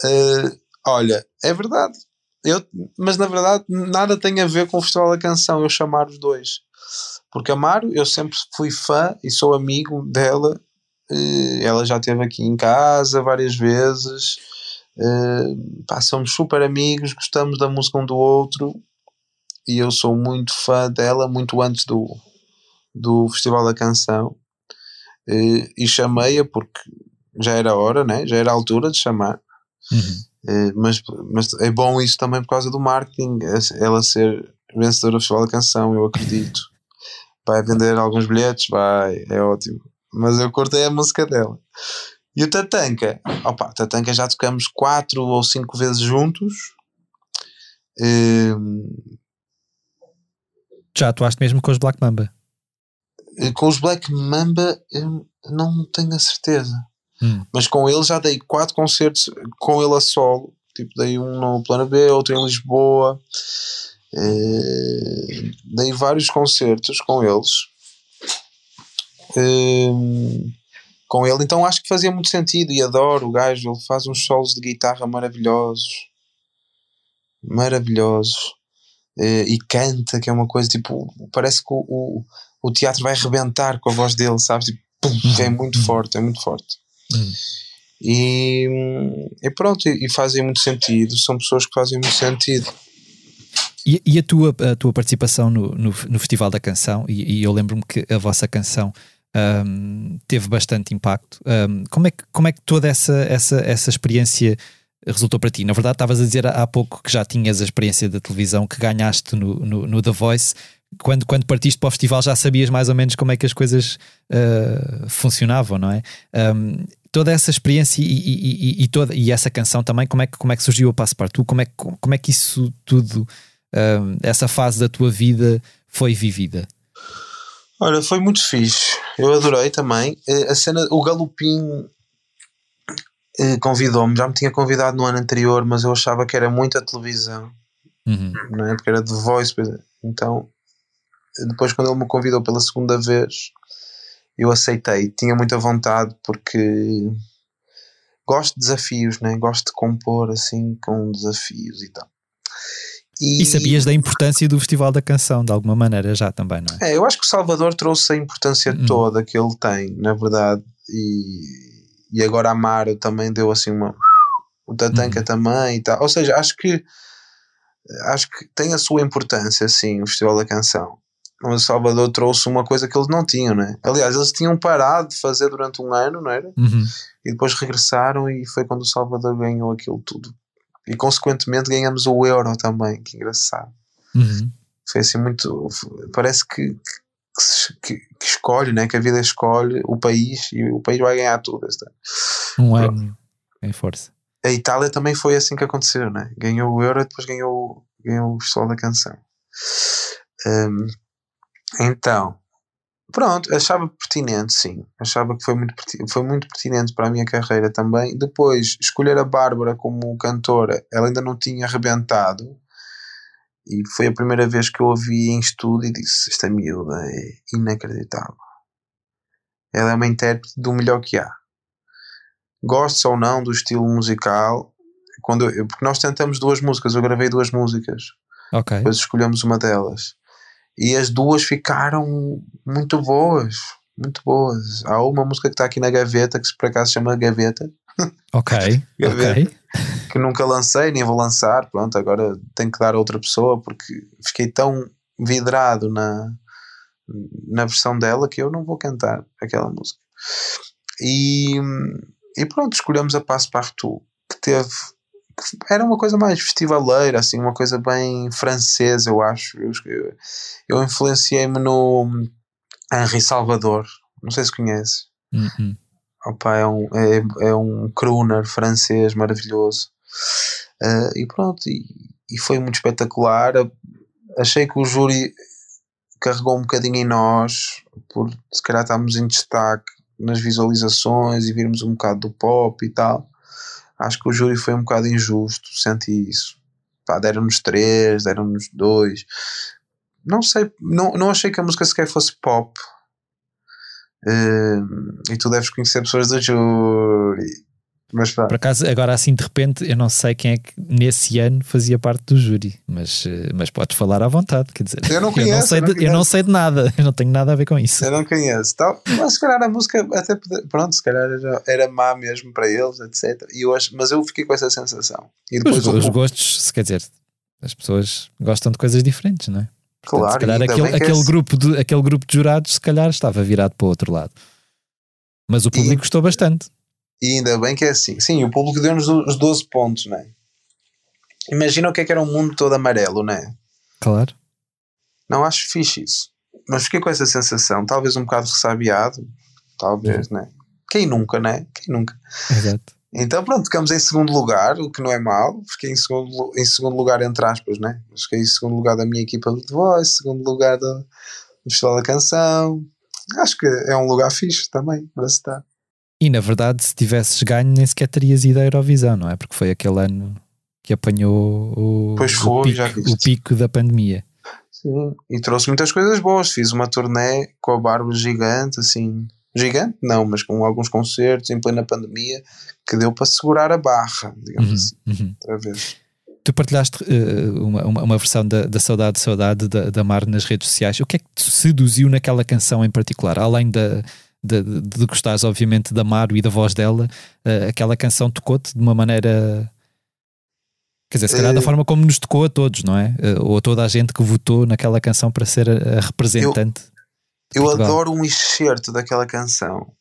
Eh, olha, é verdade. Eu, mas na verdade nada tem a ver com o Festival da Canção, eu chamar os dois. Porque a Maro, eu sempre fui fã e sou amigo dela. eh, ela já esteve aqui em casa várias vezes. eh, pá, somos super amigos, gostamos da música um do outro. E eu sou muito fã dela, muito antes do, do Festival da Canção. Eh, e chamei-a porque já era hora, né? já era a altura de chamar. Uhum. Eh, mas, mas é bom isso também por causa do marketing, ela ser vencedora do Festival da Canção, eu acredito. Vai vender alguns bilhetes, vai, é ótimo. Mas eu cortei a música dela. E o Tatanka, opa, Tatanka já tocamos quatro ou cinco vezes juntos. Eh, Já atuaste mesmo com os Black Mamba. eh, com os Black Mamba, eu não tenho a certeza. Hum. Mas com ele já dei quatro concertos com ele a solo. Tipo, dei um no Plano B, outro em Lisboa. Eh, dei vários concertos com eles. Eh, com ele, então acho que fazia muito sentido e adoro o gajo. Ele faz uns solos de guitarra maravilhosos, maravilhosos, Eh, e canta, que é uma coisa tipo, parece que o, o, o teatro vai arrebentar com a voz dele, sabes? Tipo, é muito forte, é muito forte. Hum. E, e pronto, e, e fazem muito sentido. São pessoas que fazem muito sentido. E, e a, tua, a tua participação no, no, no Festival da Canção, e, eu lembro-me que a vossa canção ahm, teve bastante impacto. Ahm, como, é que, como é que toda essa, essa, essa experiência resultou para ti? Na verdade, estavas a dizer há pouco que já tinhas a experiência da televisão, que ganhaste no, no, no The Voice. Quando, quando partiste para o festival já sabias mais ou menos como é que as coisas ah, funcionavam, não é? Ahm, toda essa experiência e, e, e, e toda, e essa canção também, como é que, como é que surgiu o Passepartout? Como é, que- como é que isso tudo um, essa fase da tua vida foi vivida? Olha, foi muito fixe. Eu adorei também. Eh, A cena, o Galopim eh, convidou-me, já me tinha convidado no ano anterior, mas eu achava que era muita televisão, Uhum. não é? Porque era Voice. pois é. Então, depois, quando ele me convidou pela segunda vez, eu aceitei. Tinha muita vontade porque gosto de desafios, né? gosto de compor assim com desafios e tal. E sabias da importância do Festival da Canção, de alguma maneira, já também, não é? É, eu acho que o Salvador trouxe a importância Hum. toda que ele tem, na verdade, e, e agora a Amaro também deu assim uma. O Tatanka Hum. também e tal. Ou seja, acho que acho que tem a sua importância, sim, o Festival da Canção. O Salvador trouxe uma coisa que eles não tinham, né? Aliás, eles tinham parado de fazer durante um ano, não era? Uhum. E depois regressaram e foi quando o Salvador ganhou aquilo tudo. E consequentemente ganhamos o Euro também, que engraçado Uhum. foi assim muito parece que, que, que- escolhe né que a vida escolhe o país e o país vai ganhar tudo este ano. Um ano. em força. A Itália também foi assim que aconteceu, né? Ganhou o Euro e depois ganhou, ganhou o Festival da Canção. Um, então, pronto, achava pertinente, sim. Achava que foi muito, foi muito pertinente para a minha carreira também. Depois, escolher a Bárbara como cantora, ela ainda não tinha arrebentado. E foi a primeira vez que eu ouvi em estudo e disse: Esta miúda é inacreditável. Ela é uma intérprete do melhor que há. Gostes ou não do estilo musical, quando eu, porque nós tentamos duas músicas, eu gravei duas músicas. Ok. Depois escolhemos uma delas. E as duas ficaram muito boas. Muito boas. Há uma música que está aqui na gaveta, que por acaso se chama Gaveta. Ok. Gaveta. Que nunca lancei, nem vou lançar. Pronto, agora tenho que dar a outra pessoa, porque fiquei tão vidrado na, na versão dela que eu não vou cantar aquela música. E, e pronto, escolhemos a Passo Partout, que teve era uma coisa mais festivaleira, assim, uma coisa bem francesa, eu acho. Eu, eu, influenciei-me no Henri Salvador, não sei se conhece. Uhum. Opa, é, um, é, é um crooner francês maravilhoso. Uh, e pronto, e, e foi muito espetacular. Achei que o júri carregou um bocadinho em nós, por se calhar estávamos em destaque nas visualizações e virmos um bocado do pop e tal. Acho que o júri foi um bocado injusto, senti isso. Pá, deram-nos três, deram-nos dois. Não sei, não, não achei que a música sequer fosse pop. Uh, e tu deves conhecer pessoas do júri. Mas pá. Por acaso, agora assim de repente, eu não sei quem é que nesse ano fazia parte do júri, mas, eh, mas podes falar à vontade. Quer dizer, eu não conheço. eu, não sei eu, não de, eu não sei de nada, eu não tenho nada a ver com isso. Eu não conheço. Então, mas se calhar a música, até pronto, se calhar era, era má mesmo para eles, etc. E eu acho, mas eu fiquei com essa sensação. E depois os, os gostos, se quer dizer, as pessoas gostam de coisas diferentes, não é? Portanto, claro, se calhar aquele, aquele, é grupo de, aquele grupo de jurados, se calhar estava virado para o outro lado. Mas o público e, gostou bastante. E ainda bem que é assim. Sim, o público deu-nos os 12 pontos, não é? Imagina o que é que era um mundo todo amarelo, não é? Claro. Não acho fixe isso. Mas fiquei com essa sensação, talvez um bocado ressabiado, talvez, não é? Quem nunca, não é? Quem nunca? Exato. Então pronto, ficamos em segundo lugar, o que não é mau. Fiquei em segundo, em segundo lugar, entre aspas, né? Fiquei em segundo lugar da minha equipa de voz, segundo lugar do, do Festival da Canção. Acho que é um lugar fixe também para estar. E na verdade, se tivesses ganho, nem sequer terias ido à Eurovisão, não é? Porque foi aquele ano que apanhou o, pois foi, o, pico, já o pico da pandemia. Sim, e trouxe muitas coisas boas. Fiz uma turnê com a Bárbara gigante, assim. Gigante, não, mas com alguns concertos em plena pandemia que deu para segurar a barra, digamos uhum, assim. Uhum. Outra vez. Tu partilhaste uh, uma, uma, uma, versão da, da Saudade, Saudade da, da Mar nas redes sociais. O que é que te seduziu naquela canção em particular? Além da, de, de, de gostares, obviamente, da Maru e da voz dela, uh, aquela canção tocou-te de uma maneira. Quer dizer, se calhar da Eh, forma como nos tocou a todos, não é? Uh, ou a toda a gente que votou naquela canção para ser a, a representante. Eu Portugal. adoro um excerto daquela canção.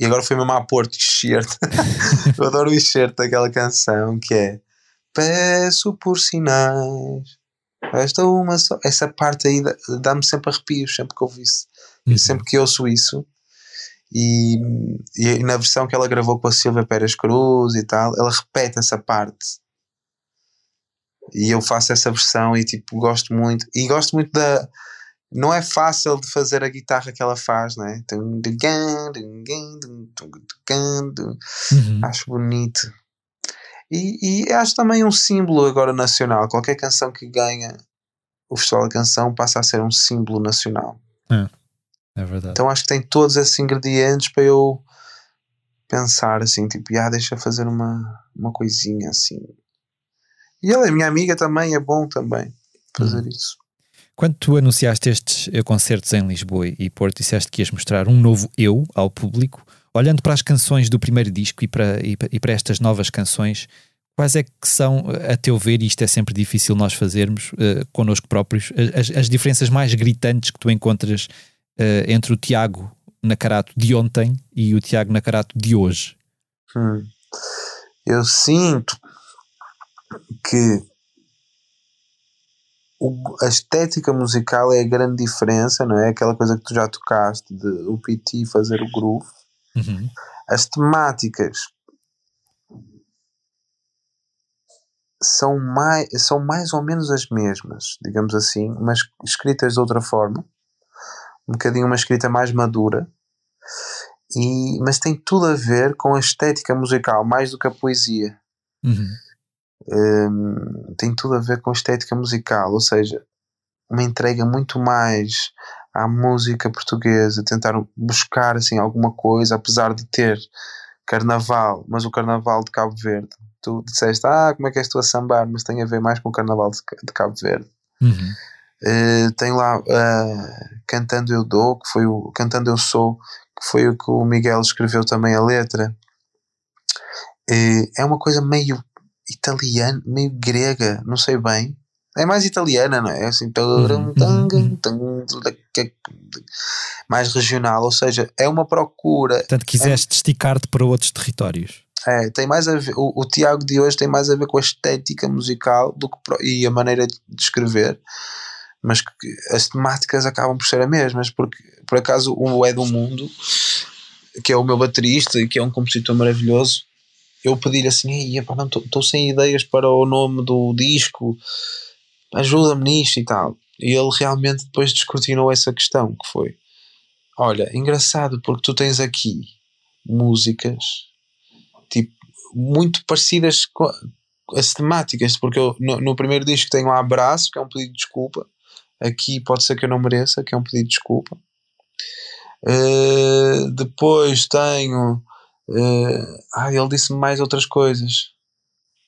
E agora foi mesmo a Porto excerto. eu adoro o excerto daquela canção que é Peço por sinais. Esta uma só. Essa parte aí dá- dá-me sempre arrepios, sempre que ouço isso. Uhum. Sempre que ouço isso. E, e na versão que ela gravou com a Silvia Pérez Cruz e tal, ela repete essa parte. E eu faço essa versão e tipo, gosto muito. E gosto muito da, não é fácil de fazer a guitarra que ela faz, não é? Uhum. Acho bonito. E, e acho também um símbolo agora nacional. Qualquer canção que ganha o Festival da Canção passa a ser um símbolo nacional. É verdade. Então acho que tem todos esses ingredientes para eu pensar assim, tipo, ah, deixa fazer uma, uma coisinha assim. E ela é minha amiga também, é bom também fazer isso. Quando tu anunciaste estes eh, concertos em Lisboa e Porto, disseste que ias mostrar um novo eu ao público, olhando para as canções do primeiro disco e para, e e para estas novas canções, quais é que são, a teu ver, e isto é sempre difícil nós fazermos uh, connosco próprios, as, as diferenças mais gritantes que tu encontras uh, entre o Tiago Nacarato de ontem e o Tiago Nacarato de hoje? Hum. Eu sinto que o- a estética musical é a grande diferença, não é? Aquela coisa que tu já tocaste de o PT fazer o groove. Uhum. As temáticas são mais, são mais ou menos as mesmas, digamos assim, mas escritas de outra forma, um bocadinho uma escrita mais madura, e, mas tem tudo a ver com a estética musical, mais do que a poesia. Uhum. Um, tem tudo a ver com a estética musical, ou seja, uma entrega muito mais à música portuguesa, tentar buscar assim alguma coisa, apesar de ter carnaval, mas o carnaval de Cabo Verde. Tu disseste, ah, como é que és tu a sambar, mas tem a ver mais com o carnaval de, de Cabo Verde. Uhum. Uh, tem lá uh, Cantando Eu Dou, que foi o Cantando Eu Sou, que foi o que o Miguel escreveu também a letra. Uh, é uma coisa meio italiana, meio grega, não sei bem. É mais italiana, não é? Assim, mais regional, ou seja, é uma procura. Portanto, quiseste é, esticar-te para outros territórios. É, tem mais ver, o, o, Tiago de hoje tem mais a ver com a estética musical do que, e a maneira de escrever, mas que as temáticas acabam por ser as mesmas, porque por acaso o É do Mundo, que é o meu baterista e que é um compositor maravilhoso, eu pedi-lhe assim: estou sem ideias para o nome do disco, ajuda-me nisto e tal. E ele realmente depois descortinou essa questão, que foi, olha, engraçado porque tu tens aqui músicas tipo, muito parecidas com as temáticas, porque eu, no, no primeiro disco tenho um abraço, que é um pedido de desculpa, aqui pode ser que eu não mereça, que é um pedido de desculpa. Uh, depois tenho. Uh, ah, ele disse-me mais outras coisas.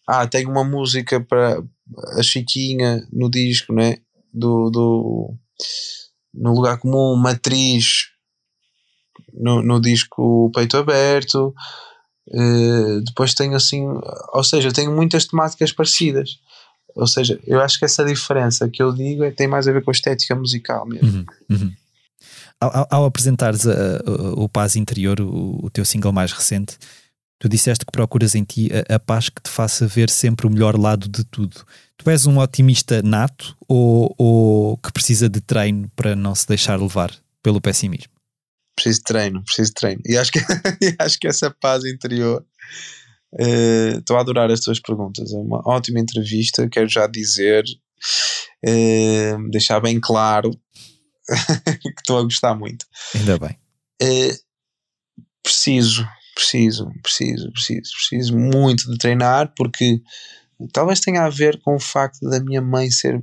Ah, tenho uma música para a Chiquinha no disco, né? Do, do no lugar comum, Matriz no, no disco Peito Aberto. Uh, depois tenho assim, ou seja, tenho muitas temáticas parecidas. Ou seja, eu acho que essa diferença que eu digo é, tem mais a ver com a estética musical mesmo. Uhum, uhum. Ao, ao, apresentares a, a, o Paz Interior, o, o, teu single mais recente, Tu disseste que procuras em ti a, a, paz que te faça ver sempre o melhor lado de tudo. Tu és um otimista nato ou, ou que precisa de treino para não se deixar levar pelo pessimismo? Preciso de treino, preciso de treino. E acho que, acho que essa paz interior. Eh, estou uh, a adorar as tuas perguntas. É uma ótima entrevista. Quero já dizer, uh, deixar bem claro que estou a gostar muito. Ainda bem. Uh, preciso, preciso, preciso, preciso, preciso muito de treinar porque talvez tenha a ver com o facto da minha mãe ser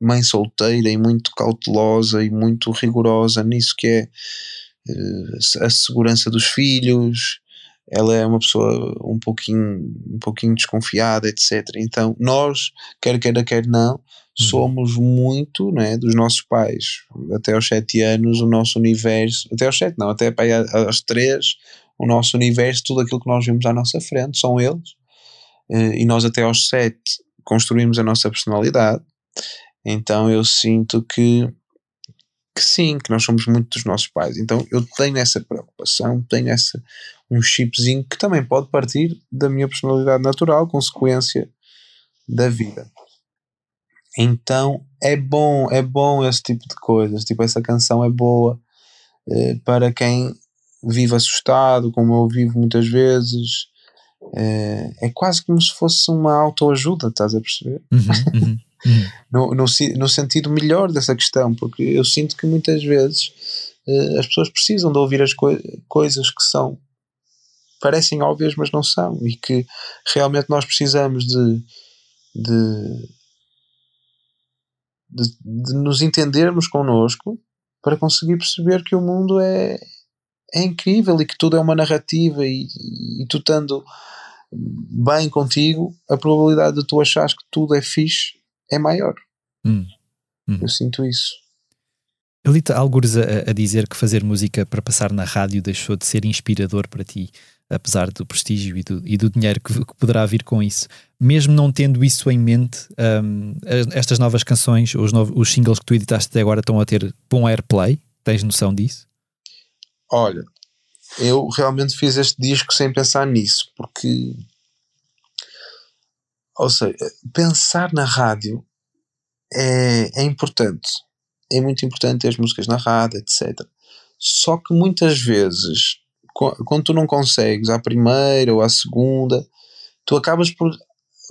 mãe solteira e muito cautelosa e muito rigorosa nisso que é uh, a segurança dos filhos. Ela é uma pessoa um pouquinho, um pouquinho desconfiada, etc. Então, nós, quer queira, quer não, uhum. somos muito né, dos nossos pais. Até aos sete anos, o nosso universo, até aos sete, não, até aos três, o nosso universo, tudo aquilo que nós vemos à nossa frente, são eles. Eh, e nós até aos sete construímos a nossa personalidade. Então eu sinto que, que sim, que nós somos muito dos nossos pais. Então eu tenho essa preocupação, tenho essa, um chipzinho que também pode partir da minha personalidade natural, consequência da vida. Então é bom, é bom esse tipo de coisas. Tipo, essa canção é boa eh, para quem vivo assustado, como eu vivo muitas vezes. É, é quase como se fosse uma autoajuda, estás a perceber? Uhum, uhum, uhum. no, no, no, sentido melhor dessa questão, porque eu sinto que muitas vezes uh, as pessoas precisam de ouvir as coi coisas que são parecem óbvias, mas não são, e que realmente nós precisamos de, de, de, de nos entendermos connosco para conseguir perceber que o mundo é, é incrível e que tudo é uma narrativa e, e tu estando bem contigo, a probabilidade de tu achares que tudo é fixe é maior. Hum. Hum. Eu sinto isso. Eu li alguns a, a, dizer que fazer música para passar na rádio deixou de ser inspirador para ti, apesar do prestígio e do, e do dinheiro que, que, poderá vir com isso. Mesmo não tendo isso em mente, um, estas novas canções, os, novos, os singles que tu editaste até agora estão a ter bom airplay? Tens noção disso? Olha, eu realmente fiz este disco sem pensar nisso, porque. Ou seja, pensar na rádio é, é importante. É muito importante ter as músicas na rádio, etc. Só que muitas vezes, quando tu não consegues à primeira ou à segunda, tu acabas por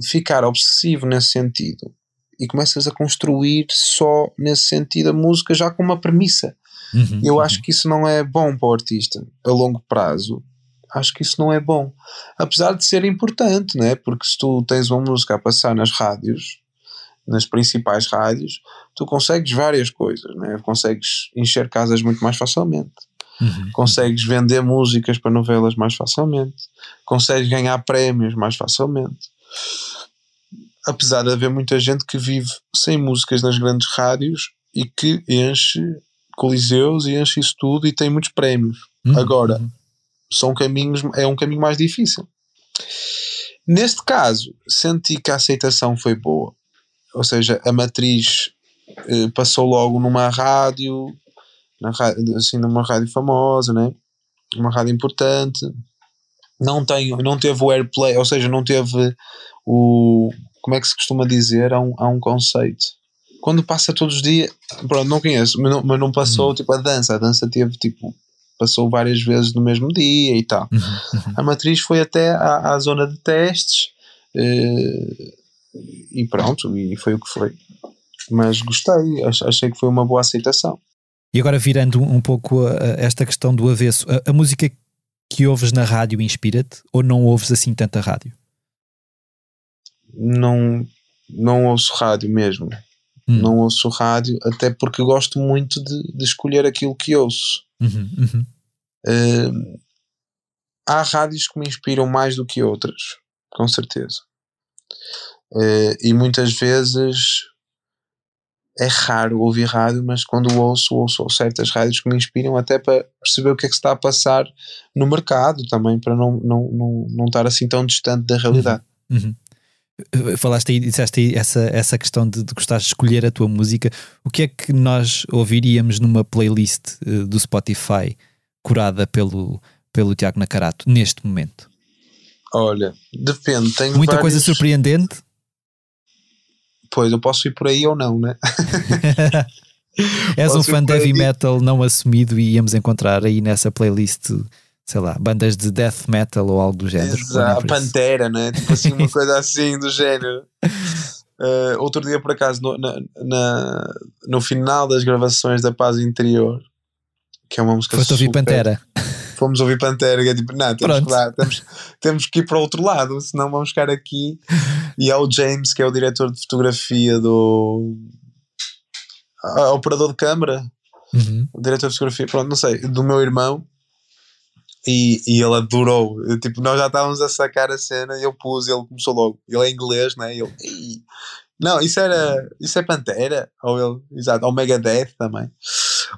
ficar obsessivo nesse sentido e começas a construir só nesse sentido a música já com uma premissa. Uhum, Eu uhum. acho que isso não é bom para o artista a longo prazo. Acho que isso não é bom. Apesar de ser importante, né? porque se tu tens uma música a passar nas rádios, nas principais rádios, tu consegues várias coisas. Né? Consegues encher casas muito mais facilmente. Uhum. Consegues vender músicas para novelas mais facilmente. Consegues ganhar prémios mais facilmente. Apesar de haver muita gente que vive sem músicas nas grandes rádios e que enche coliseus e enche isso tudo e tem muitos prémios. Uhum, Agora, uhum. São caminhos, é um caminho mais difícil. Neste caso, senti que a aceitação foi boa. Ou seja, a matriz eh, passou logo numa rádio, na assim, numa rádio famosa, né? uma rádio importante. Não, tem, não teve o airplay, ou seja, não teve o. Como é que se costuma dizer? Há um, há um conceito. Quando passa todos os dias, pronto, não conheço, mas não, mas não passou tipo a dança. A dança teve tipo, passou várias vezes no mesmo dia e tal. Uhum, A matriz foi até à, à zona de testes eh, e pronto, e foi o que foi. Mas gostei, ach- achei que foi uma boa aceitação. E agora virando um pouco esta questão do avesso, a, a música que ouves na rádio inspira-te ou não ouves assim tanta rádio? Não, não ouço rádio mesmo. Hum. Não ouço rádio, até porque gosto muito de, de escolher aquilo que ouço. Uhum, uhum. Eh, há rádios que me inspiram mais do que outras, com certeza. Eh, e muitas vezes é raro ouvir rádio, mas quando ouço, ouço certas rádios que me inspiram até para perceber o que é que se está a passar no mercado também, para não, não, não, não estar assim tão distante da realidade. Uhum. Uh, Falaste aí, disseste aí essa, essa questão de, de gostares de escolher a tua música. O que é que nós ouviríamos numa playlist uh, do Spotify curada pelo, pelo Tiago Nacarato neste momento? Olha, depende. Tenho Muita vários- coisa surpreendente? Pois, eu posso ir por aí ou não, né? És um Posso fã de heavy metal não assumido e íamos encontrar aí nessa playlist, sei lá, bandas de death metal ou algo do género. Exato, Whatever. Pantera, né? Tipo assim, uma coisa assim do género. Uh, outro dia, por acaso, no, na, na- no final das gravações da Paz Interior, que é uma música Foste ouvir super- Pantera. Fomos ouvir Pantera, que é tipo, não, temos que, dar, temos, temos que ir para o outro lado, senão vamos ficar aqui. E há o James, que é o diretor de fotografia do. ah, operador de câmara, Uhum. o diretor de fotografia, pronto, não sei, do meu irmão. E, e ele adorou. Tipo, nós já estávamos a sacar a cena e eu pus, e ele começou logo. Ele é inglês, né? E ele, "Ei, não, isso era, isso é Pantera. Ou ele, exato, ou Megadeth também.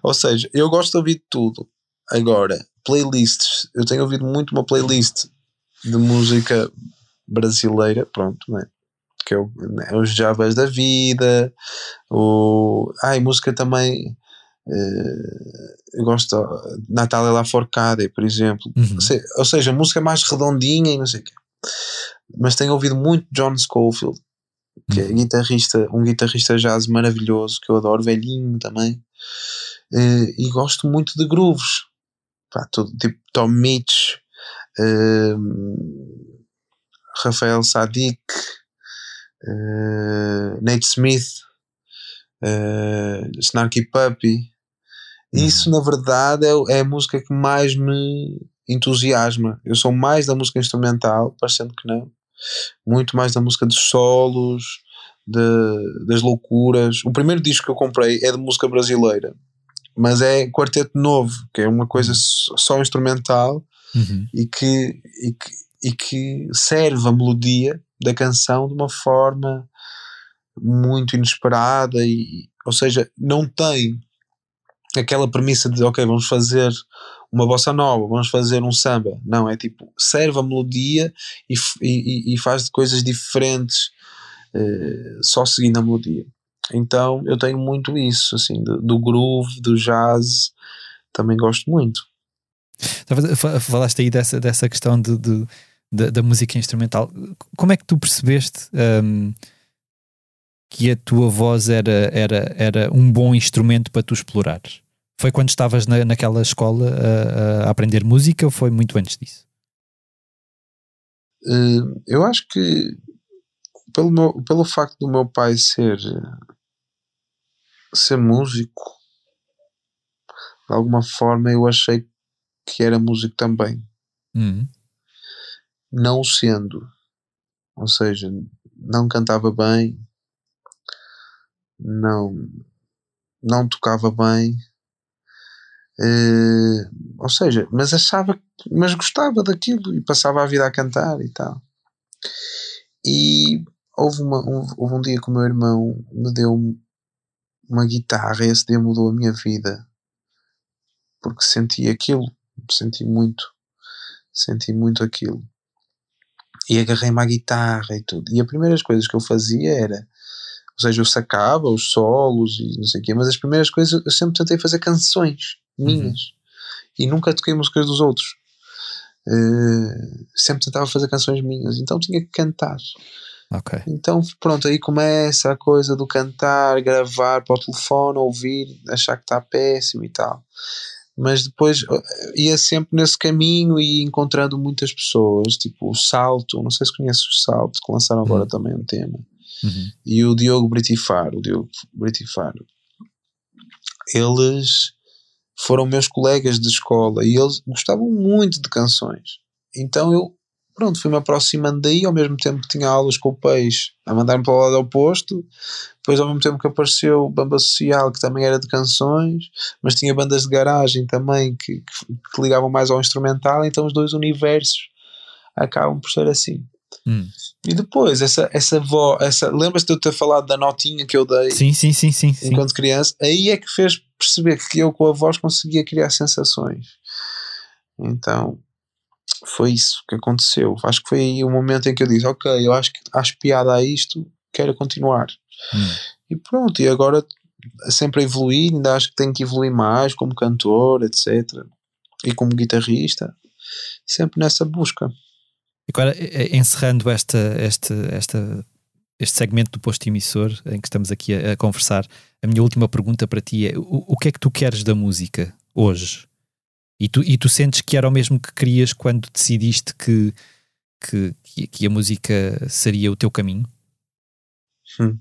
Ou seja, eu gosto de ouvir tudo. Agora, playlists, eu tenho ouvido muito uma playlist de música brasileira, pronto, né? Que é, o, né, os Javas da vida, o. Ai, música também. Eh, eu gosto de Natália Laforcade, por exemplo. Uhum. Ou se- Ou seja, música mais redondinha e não sei o quê. Mas tenho ouvido muito John Scofield, que é guitarrista, um guitarrista jazz maravilhoso que eu adoro, velhinho também. Eh, e gosto muito de grooves. Pá, tudo, tipo Tom Mitch, eh, Rafael Sadik, eh, Nate Smith, eh, Snarky Puppy. Isso, na verdade, é, é a música que mais me entusiasma. Eu sou mais da música instrumental, parecendo que não. Muito mais da música dos solos, de- das loucuras. O primeiro disco que eu comprei é de música brasileira, mas é quarteto novo, que é uma coisa s- só instrumental Uhum. e que, e que, e que serve a melodia da canção de uma forma muito inesperada e, ou seja, não tem aquela premissa de ok, vamos fazer uma bossa nova, vamos fazer um samba. Não, é tipo, serve a melodia e, e, e- faz de coisas diferentes eh, só seguindo a melodia. Então eu tenho muito isso, assim, do, do groove, do jazz, também gosto muito. Falaste aí dessa, dessa questão de, de- da, da música instrumental. Como é que tu percebeste hum, que a tua voz era, era, era um bom instrumento para tu explorares? Foi quando estavas na, naquela escola a, a aprender música ou foi muito antes disso? Eh, eu acho que pelo, meu, pelo facto do meu pai ser ser músico, de alguma forma eu achei que era músico também. Uhum. Não sendo. Ou seja, não cantava bem, não, não tocava bem, eh, ou seja, mas achava, mas gostava daquilo e passava a vida a cantar e tal. E houve, uma, um, houve um dia que o meu irmão me deu uma guitarra, e esse dia mudou a minha vida porque senti aquilo, senti muito, senti muito aquilo. E agarrei-me à guitarra e tudo. E as primeiras coisas que eu fazia era, ou seja, eu sacava os solos e não sei o quê, mas as primeiras coisas eu sempre tentei fazer canções minhas uhum. e nunca toquei músicas dos outros. Uh, sempre tentava fazer canções minhas, então tinha que cantar. Okay. Então, pronto, aí começa a coisa do cantar, gravar para o telefone, ouvir, achar que está péssimo e tal. Mas depois ia sempre nesse caminho e encontrando muitas pessoas, tipo o Salto, não sei se conheces o Salto, que lançaram agora uhum. também um tema, uhum. e o Diogo Britifaro, o Diogo Britifaro. Eles foram meus colegas de escola e eles gostavam muito de canções. Então eu pronto, fui-me aproximando daí, ao mesmo tempo que tinha aulas com o peixe, a mandar-me para o lado oposto, depois ao mesmo tempo que apareceu Bamba Social, que também era de canções, mas tinha bandas de garagem também, que, que, que ligavam mais ao instrumental, então os dois universos acabam por ser assim. Hum. E depois, essa, essa voz, essa, lembras-te de eu ter falado da notinha que eu dei sim, sim, sim, sim, enquanto criança? Aí é que fez perceber que eu com a voz conseguia criar sensações. Então, foi isso que aconteceu. Acho que foi aí o momento em que eu disse: Ok, eu acho que acho piada a isto, quero continuar. Hum. E pronto, e agora sempre a evoluir, ainda acho que tenho que evoluir mais como cantor, etc. E como guitarrista, sempre nessa busca. Agora, encerrando esta, esta, esta, este segmento do posto emissor em que estamos aqui a, a conversar, a minha última pergunta para ti é: o, o que é que tu queres da música hoje? E tu, e tu sentes que era o mesmo que querias quando decidiste que, que, que a música seria o teu caminho? Hum.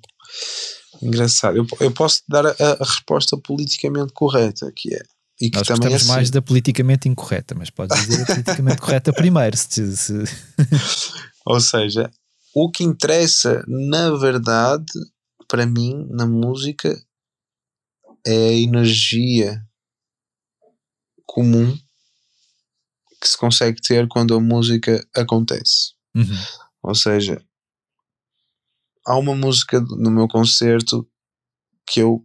Engraçado. Eu, eu posso dar a, a, resposta politicamente correta, que é. E que Nós também gostamos é mais da politicamente incorreta, mas podes dizer a politicamente correta primeiro. Se, se... Ou seja, o que interessa, na verdade, para mim, na música, é a energia comum que se consegue ter quando a música acontece. Uhum. Ou seja, há uma música no meu concerto que eu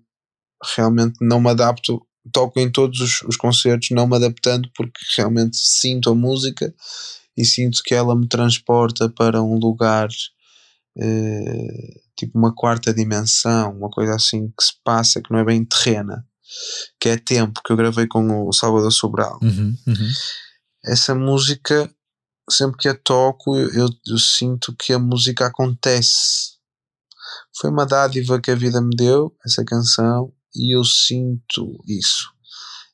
realmente não me adapto, toco em todos os, os concertos, não me adaptando porque realmente sinto a música e sinto que ela me transporta para um lugar eh, tipo uma quarta dimensão, uma coisa assim que se passa, que não é bem terrena que é Tempo, que eu gravei com o Salvador Sobral. Uhum, uhum. Essa música, sempre que a toco, eu, eu, sinto que a música acontece. Foi uma dádiva que a vida me deu, essa canção, e eu sinto isso.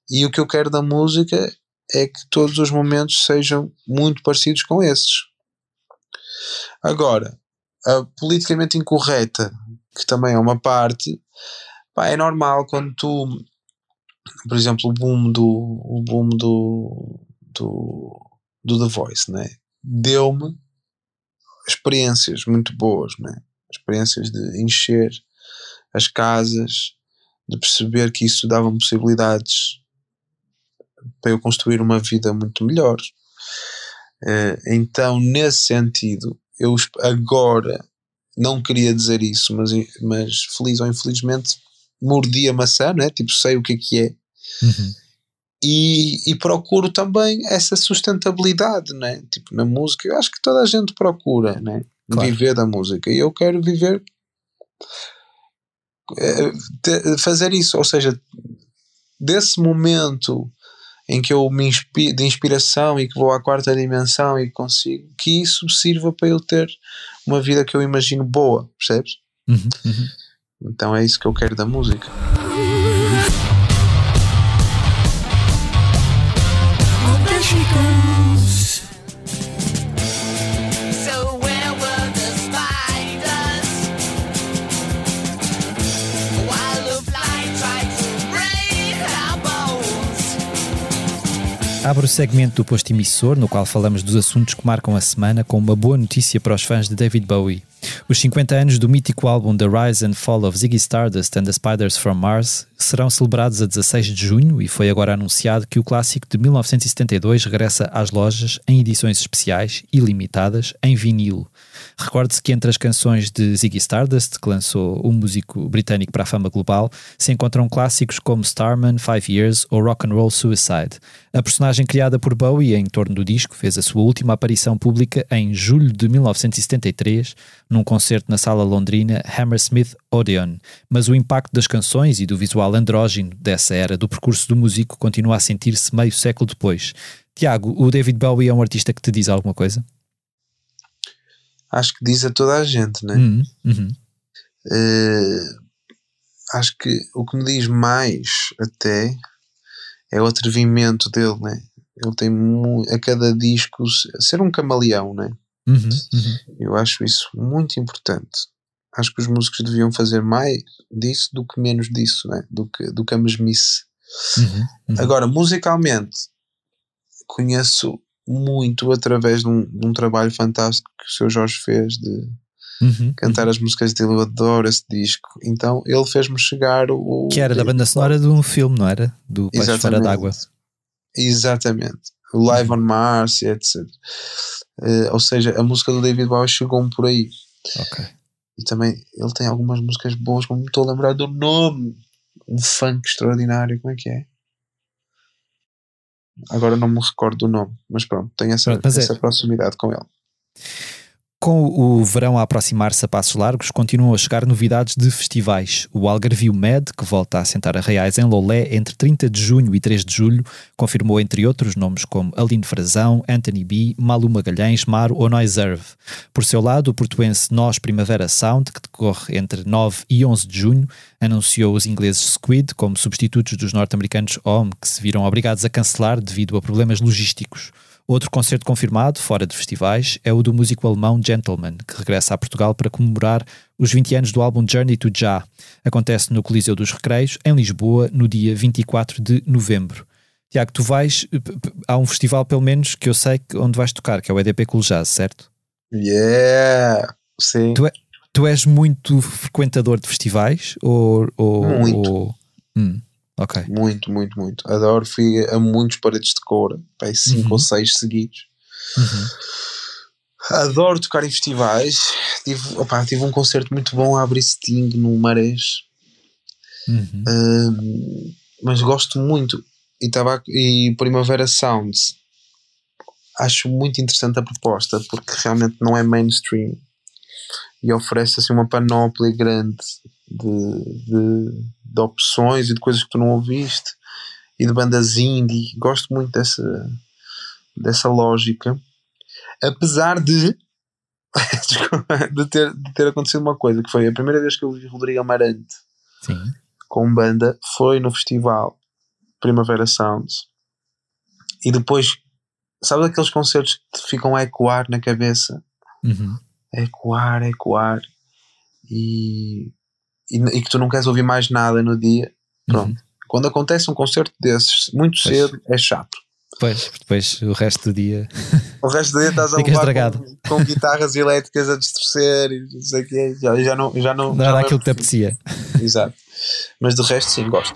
E o que eu quero da música é que todos os momentos sejam muito parecidos com esses. Agora, a politicamente incorreta, que também é uma parte, Pá, é normal quando tu, por exemplo, o boom do, o boom do, do, do The Voice, né? deu-me experiências muito boas, né? experiências de encher as casas, de perceber que isso dava-me possibilidades para eu construir uma vida muito melhor. Eh, então, nesse sentido, eu agora não queria dizer isso, mas, mas feliz ou infelizmente mordi a maçã, né? tipo, sei o que é que é. Uhum. E, e, procuro também essa sustentabilidade, né? Tipo, na música, eu acho que toda a gente procura, né? Claro. Viver da música. E eu quero viver. É, fazer isso, ou seja, desse momento em que eu me inspiro, de inspiração e que vou à quarta dimensão e consigo, que isso sirva para eu ter uma vida que eu imagino boa, percebes? Uhum, uhum. Então é isso que eu quero da música. Abre o segmento do posto emissor, no qual falamos dos assuntos que marcam a semana, com uma boa notícia para os fãs de David Bowie. Os 50 anos do mítico álbum The Rise and Fall of Ziggy Stardust and the Spiders from Mars serão celebrados a 16 de junho e foi agora anunciado que o clássico de 1972 regressa às lojas em edições especiais e limitadas em vinilo. Recorde-se que entre as canções de Ziggy Stardust, que lançou um músico britânico para a fama global, se encontram clássicos como Starman, Five Years ou Rock and Roll Suicide. A personagem criada por Bowie em torno do disco fez a sua última aparição pública em julho de 1973, num concerto na sala londrina Hammersmith Odeon, mas o impacto das canções e do visual andrógeno dessa era do percurso do músico continua a sentir-se meio século depois. Tiago, o David Bowie é um artista que te diz alguma coisa? Acho que diz a toda a gente, né? Uhum, uhum. Uh, acho que o que me diz mais até é o atrevimento dele, né? Ele tem a cada disco ser um camaleão, né? Uhum, uhum. Eu acho isso muito importante. Acho que os músicos deviam fazer mais disso do que menos disso, né? do, que, do que a mesmice. Uhum, uhum. Agora, musicalmente, conheço muito através de um, de um, trabalho fantástico que o seu Jorge fez de uhum, cantar as músicas dele. Eu adoro esse disco. Então ele fez-me chegar o. Que era da banda sonora de um filme, não era? Do Peixe Fora d'Água. Exatamente. O Live on Mars, etc. Uh, ou seja, a música do David Bowie chegou-me por aí. Ok. E também ele tem algumas músicas boas, como me estou a lembrar do nome. Um funk extraordinário, como é que é? Agora não me recordo do nome, mas pronto, tenho essa, pronto, essa é. proximidade com ele. Com o verão a aproximar-se a passos largos, continuam a chegar novidades de festivais. O Algarvio Med, que volta a sentar a reais em Lolé entre 30 de junho e 3 de julho, confirmou entre outros nomes como Aline Frazão, Anthony B, Malu Magalhães, Maro ou Noiserve. Por seu lado, o portuense Nós Primavera Sound, que decorre entre 9 e 11 de junho, anunciou os ingleses Squid como substitutos dos norte-americanos OM, que se viram obrigados a cancelar devido a problemas logísticos. Outro concerto confirmado, fora de festivais, é o do músico alemão Gentleman, que regressa a Portugal para comemorar os 20 anos do álbum Journey to Já. Acontece no Coliseu dos Recreios, em Lisboa, no dia 24 de novembro. Tiago, tu vais. Há um festival, pelo menos, que eu sei onde vais tocar, que é o EDP Cool Jazz, certo? Yeah! Sim. Tu, é, tu és muito frequentador de festivais? Ou. ou muito. Ou, hum. Ok. Muito, muito, muito. Adoro. Fui a muitos paredes de cor, pai, cinco uhum. ou seis seguidos. Uhum. Adoro tocar em festivais. Tive, opa, tive um concerto muito bom a abrir Sting no Marés. Uhum. Um, mas gosto muito. E, tava, e Primavera Sounds acho muito interessante a proposta porque realmente não é mainstream e oferece assim uma panóplia grande de, de, de, opções e de coisas que tu não ouviste e de bandas indie. Gosto muito dessa, dessa lógica. Apesar de, de, ter, de ter acontecido uma coisa que foi a primeira vez que eu vi Rodrigo Amarante Sim. com banda foi no festival Primavera Sounds e depois sabe aqueles concertos que te ficam a ecoar na cabeça uhum. ecoar, ecoar e e, e, que tu não queres ouvir mais nada no dia, pronto. Uhum. Quando acontece um concerto desses muito pois. cedo, é chato. Pois, depois o resto do dia. O resto do dia estás a levar com, com, guitarras elétricas a distorcer e não sei o que já, já não. Já não, não era aquilo que te apetecia. Exato. Mas do resto, sim, gosto.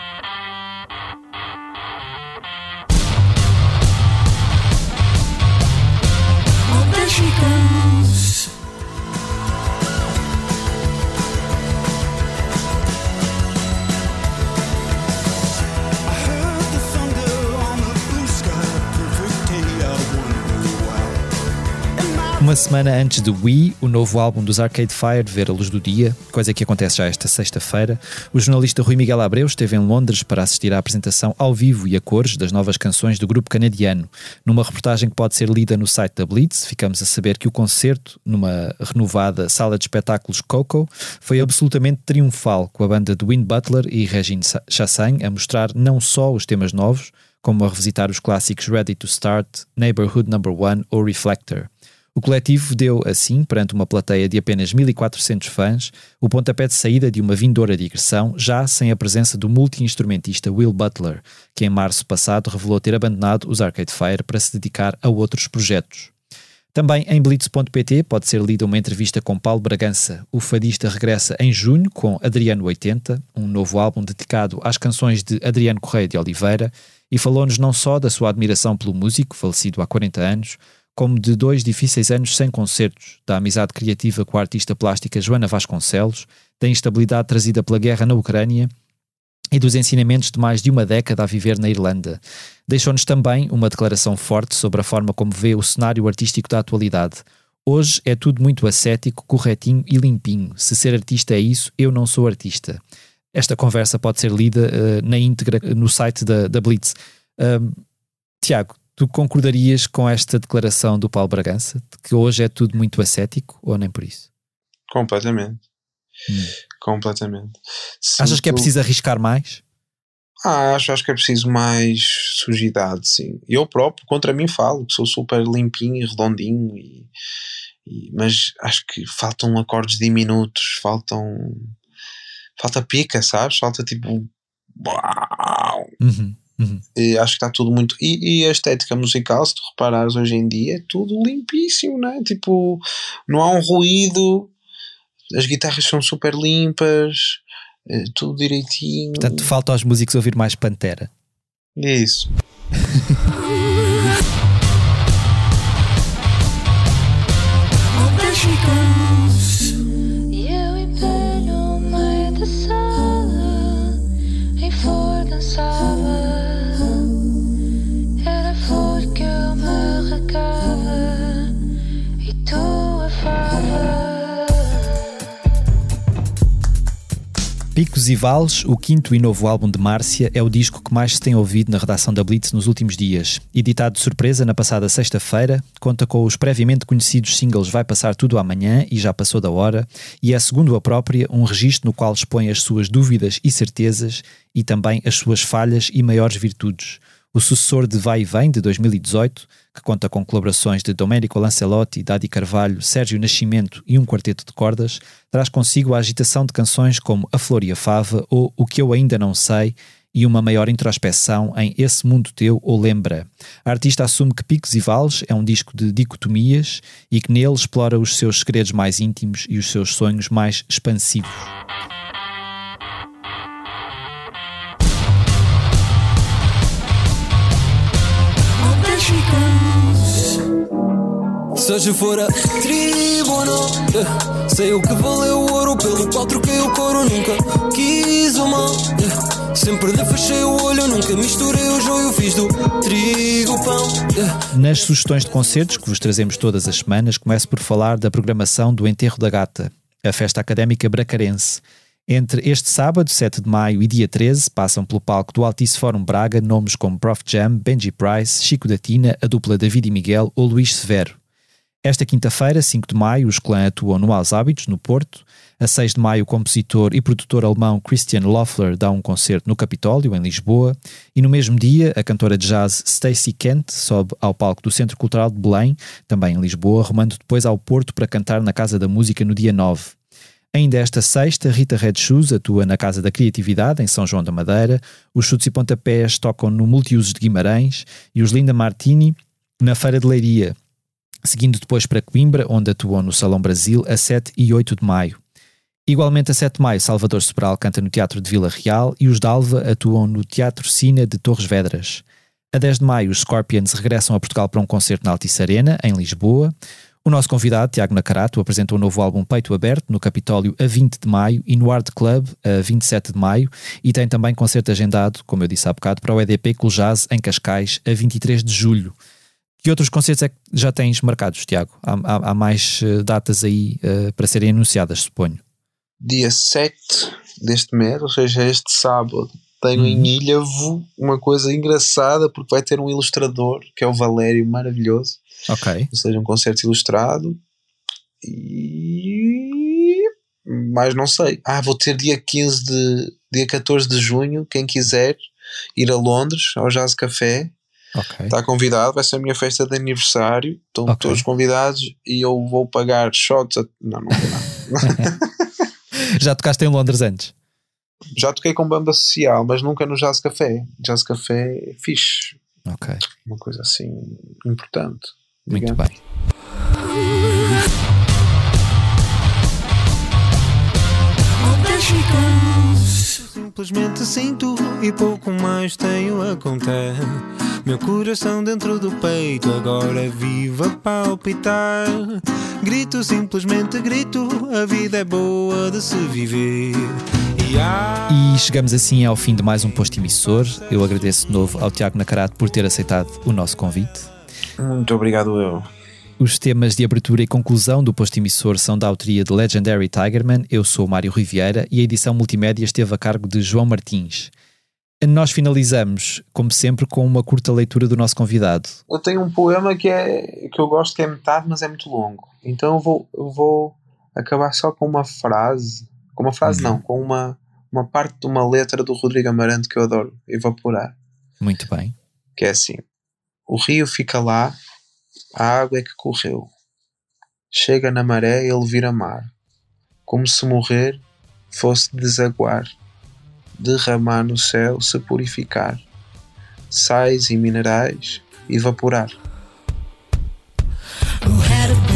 Uma semana antes de Wii, o novo álbum dos Arcade Fire ver a luz do dia, coisa que acontece já esta sexta-feira, o jornalista Rui Miguel Abreu esteve em Londres para assistir à apresentação ao vivo e a cores das novas canções do grupo canadiano. Numa reportagem que pode ser lida no site da Blitz, ficamos a saber que o concerto, numa renovada sala de espetáculos Coco, foi absolutamente triunfal, com a banda de Win Butler e Regine Chassagne a mostrar não só os temas novos, como a revisitar os clássicos Ready to Start, Neighborhood Number One ou Reflector. O coletivo deu, assim, perante uma plateia de apenas 1.400 fãs, o pontapé de saída de uma vindoura digressão, já sem a presença do multi-instrumentista Will Butler, que em março passado revelou ter abandonado os Arcade Fire para se dedicar a outros projetos. Também em blitz.pt pode ser lida uma entrevista com Paulo Bragança. O fadista regressa em junho com Adriano 80, um novo álbum dedicado às canções de Adriano Correia de Oliveira, e falou-nos não só da sua admiração pelo músico, falecido há 40 anos, como de dois difíceis anos sem concertos, da amizade criativa com a artista plástica Joana Vasconcelos, da instabilidade trazida pela guerra na Ucrânia e dos ensinamentos de mais de uma década a viver na Irlanda. Deixou-nos também uma declaração forte sobre a forma como vê o cenário artístico da atualidade. Hoje é tudo muito ascético, corretinho e limpinho. Se ser artista é isso, eu não sou artista. Esta conversa pode ser lida uh, na íntegra no site da, da Blitz. Uh, Tiago, Tu concordarias com esta declaração do Paulo Bragança, de que hoje é tudo muito ascético, ou nem por isso? Completamente. Hum. Completamente. Sinto... Achas que é preciso arriscar mais? Ah, acho, acho que é preciso mais sujidade, sim. Eu próprio, contra mim, falo que sou super limpinho e redondinho, e, e, mas acho que faltam acordes diminutos, faltam. Falta pica, sabes? Falta tipo. Uau! Uhum. Uhum. E acho que está tudo muito. E, e, a estética musical, se tu reparares hoje em dia, é tudo limpíssimo, né? Tipo, não há um ruído, as guitarras são super limpas, é tudo direitinho. Portanto, falta aos músicos ouvir mais Pantera. Isso. Picos e Vales, o quinto e novo álbum de Márcia, é o disco que mais se tem ouvido na redação da Blitz nos últimos dias. Editado de surpresa na passada sexta-feira, conta com os previamente conhecidos singles Vai Passar Tudo Amanhã e Já Passou da Hora, e é, segundo a própria, um registro no qual expõe as suas dúvidas e certezas e também as suas falhas e maiores virtudes. O sucessor de Vai e Vem, de 2018, que conta com colaborações de Domenico Lancelotti, Dadi Carvalho, Sérgio Nascimento e um quarteto de cordas, traz consigo a agitação de canções como A Flor e a Fava ou O Que Eu Ainda Não Sei e uma maior introspeção em Esse Mundo Teu ou Lembra. A artista assume que Picos e Vales é um disco de dicotomias e que nele explora os seus segredos mais íntimos e os seus sonhos mais expansivos. Seja fora não yeah. Sei o que valeu o ouro Pelo qual troquei o couro Nunca quis o mal yeah. Sempre lhe fechei o olho Nunca misturei o joio Fiz do trigo pão yeah. Nas sugestões de concertos que vos trazemos todas as semanas Começo por falar da programação do Enterro da Gata A festa académica bracarense entre este sábado, 7 de maio, e dia 13, passam pelo palco do Altice Fórum Braga nomes como Prof Jam, Benji Price, Chico da Tina, a dupla David e Miguel ou Luís Severo. Esta quinta-feira, 5 de maio, os clãs atuam no Aos Hábitos, no Porto. A 6 de maio, o compositor e produtor alemão Christian Loeffler dá um concerto no Capitólio, em Lisboa. E no mesmo dia, a cantora de jazz Stacey Kent sobe ao palco do Centro Cultural de Belém, também em Lisboa, rumando depois ao Porto para cantar na Casa da Música no dia 9. Ainda esta sexta, Rita Red Shoes atua na Casa da Criatividade, em São João da Madeira. Os Chutes e Pontapés tocam no Multiusos de Guimarães e os Linda Martini na Feira de Leiria seguindo depois para Coimbra, onde atuou no Salão Brasil a 7 e 8 de maio. Igualmente a 7 de maio, Salvador Sobral canta no Teatro de Vila Real e os Dalva atuam no Teatro Cine de Torres Vedras. A 10 de maio, os Scorpions regressam a Portugal para um concerto na Altice Arena, em Lisboa. O nosso convidado, Tiago Nacarato, apresentou o novo álbum Peito Aberto no Capitólio a 20 de maio e no Art Club a 27 de maio e tem também concerto agendado, como eu disse há bocado, para o EDP Cool Jazz em Cascais a 23 de julho. Que outros concertos é que já tens marcados, Tiago? Há, há, há mais uh, datas aí uh, para serem anunciadas, suponho. Dia 7 deste mês, ou seja, este sábado, tenho em uhum. Ilhavo uma coisa engraçada porque vai ter um ilustrador que é o Valério, maravilhoso. Ok. Ou seja, um concerto ilustrado. E. Mas não sei. Ah, vou ter dia 15 de. dia 14 de junho. Quem quiser ir a Londres, ao Jazz Café Ok. Está convidado, vai ser a minha festa de aniversário. Estão Ok. todos convidados e eu vou pagar shots. A... Não, não não. Já tocaste em Londres antes? Já toquei com banda social, mas nunca no Jazz Café. Jazz Café é fixe. Ok, Uma coisa assim importante. muito digamos. bem. Simplesmente sinto e pouco mais tenho a contar. Meu coração dentro do peito agora vive a palpitar. Grito, simplesmente grito, a vida é boa de se viver. E. E chegamos assim ao fim de mais um posto emissor. Eu agradeço de novo ao Tiago Nacarato por ter aceitado o nosso convite. Muito obrigado, eu. Os temas de abertura e conclusão do posto emissor são da autoria de Legendary Tigerman. Eu sou Mário Riviera e a edição multimédia esteve a cargo de João Martins. Nós finalizamos, como sempre, com uma curta leitura do nosso convidado. Eu tenho um poema que, é, que eu gosto que é metade, mas é muito longo. Então eu vou, eu vou acabar só com uma frase. Com uma frase, Uhum. não, com uma, uma parte de uma letra do Rodrigo Amarante que eu adoro, Evaporar. Muito bem. Que é assim: O rio fica lá, a água é que correu. Chega na maré, ele vira mar. Como se morrer fosse desaguar, derramar no céu, se purificar. Sais e minerais, evaporar. Who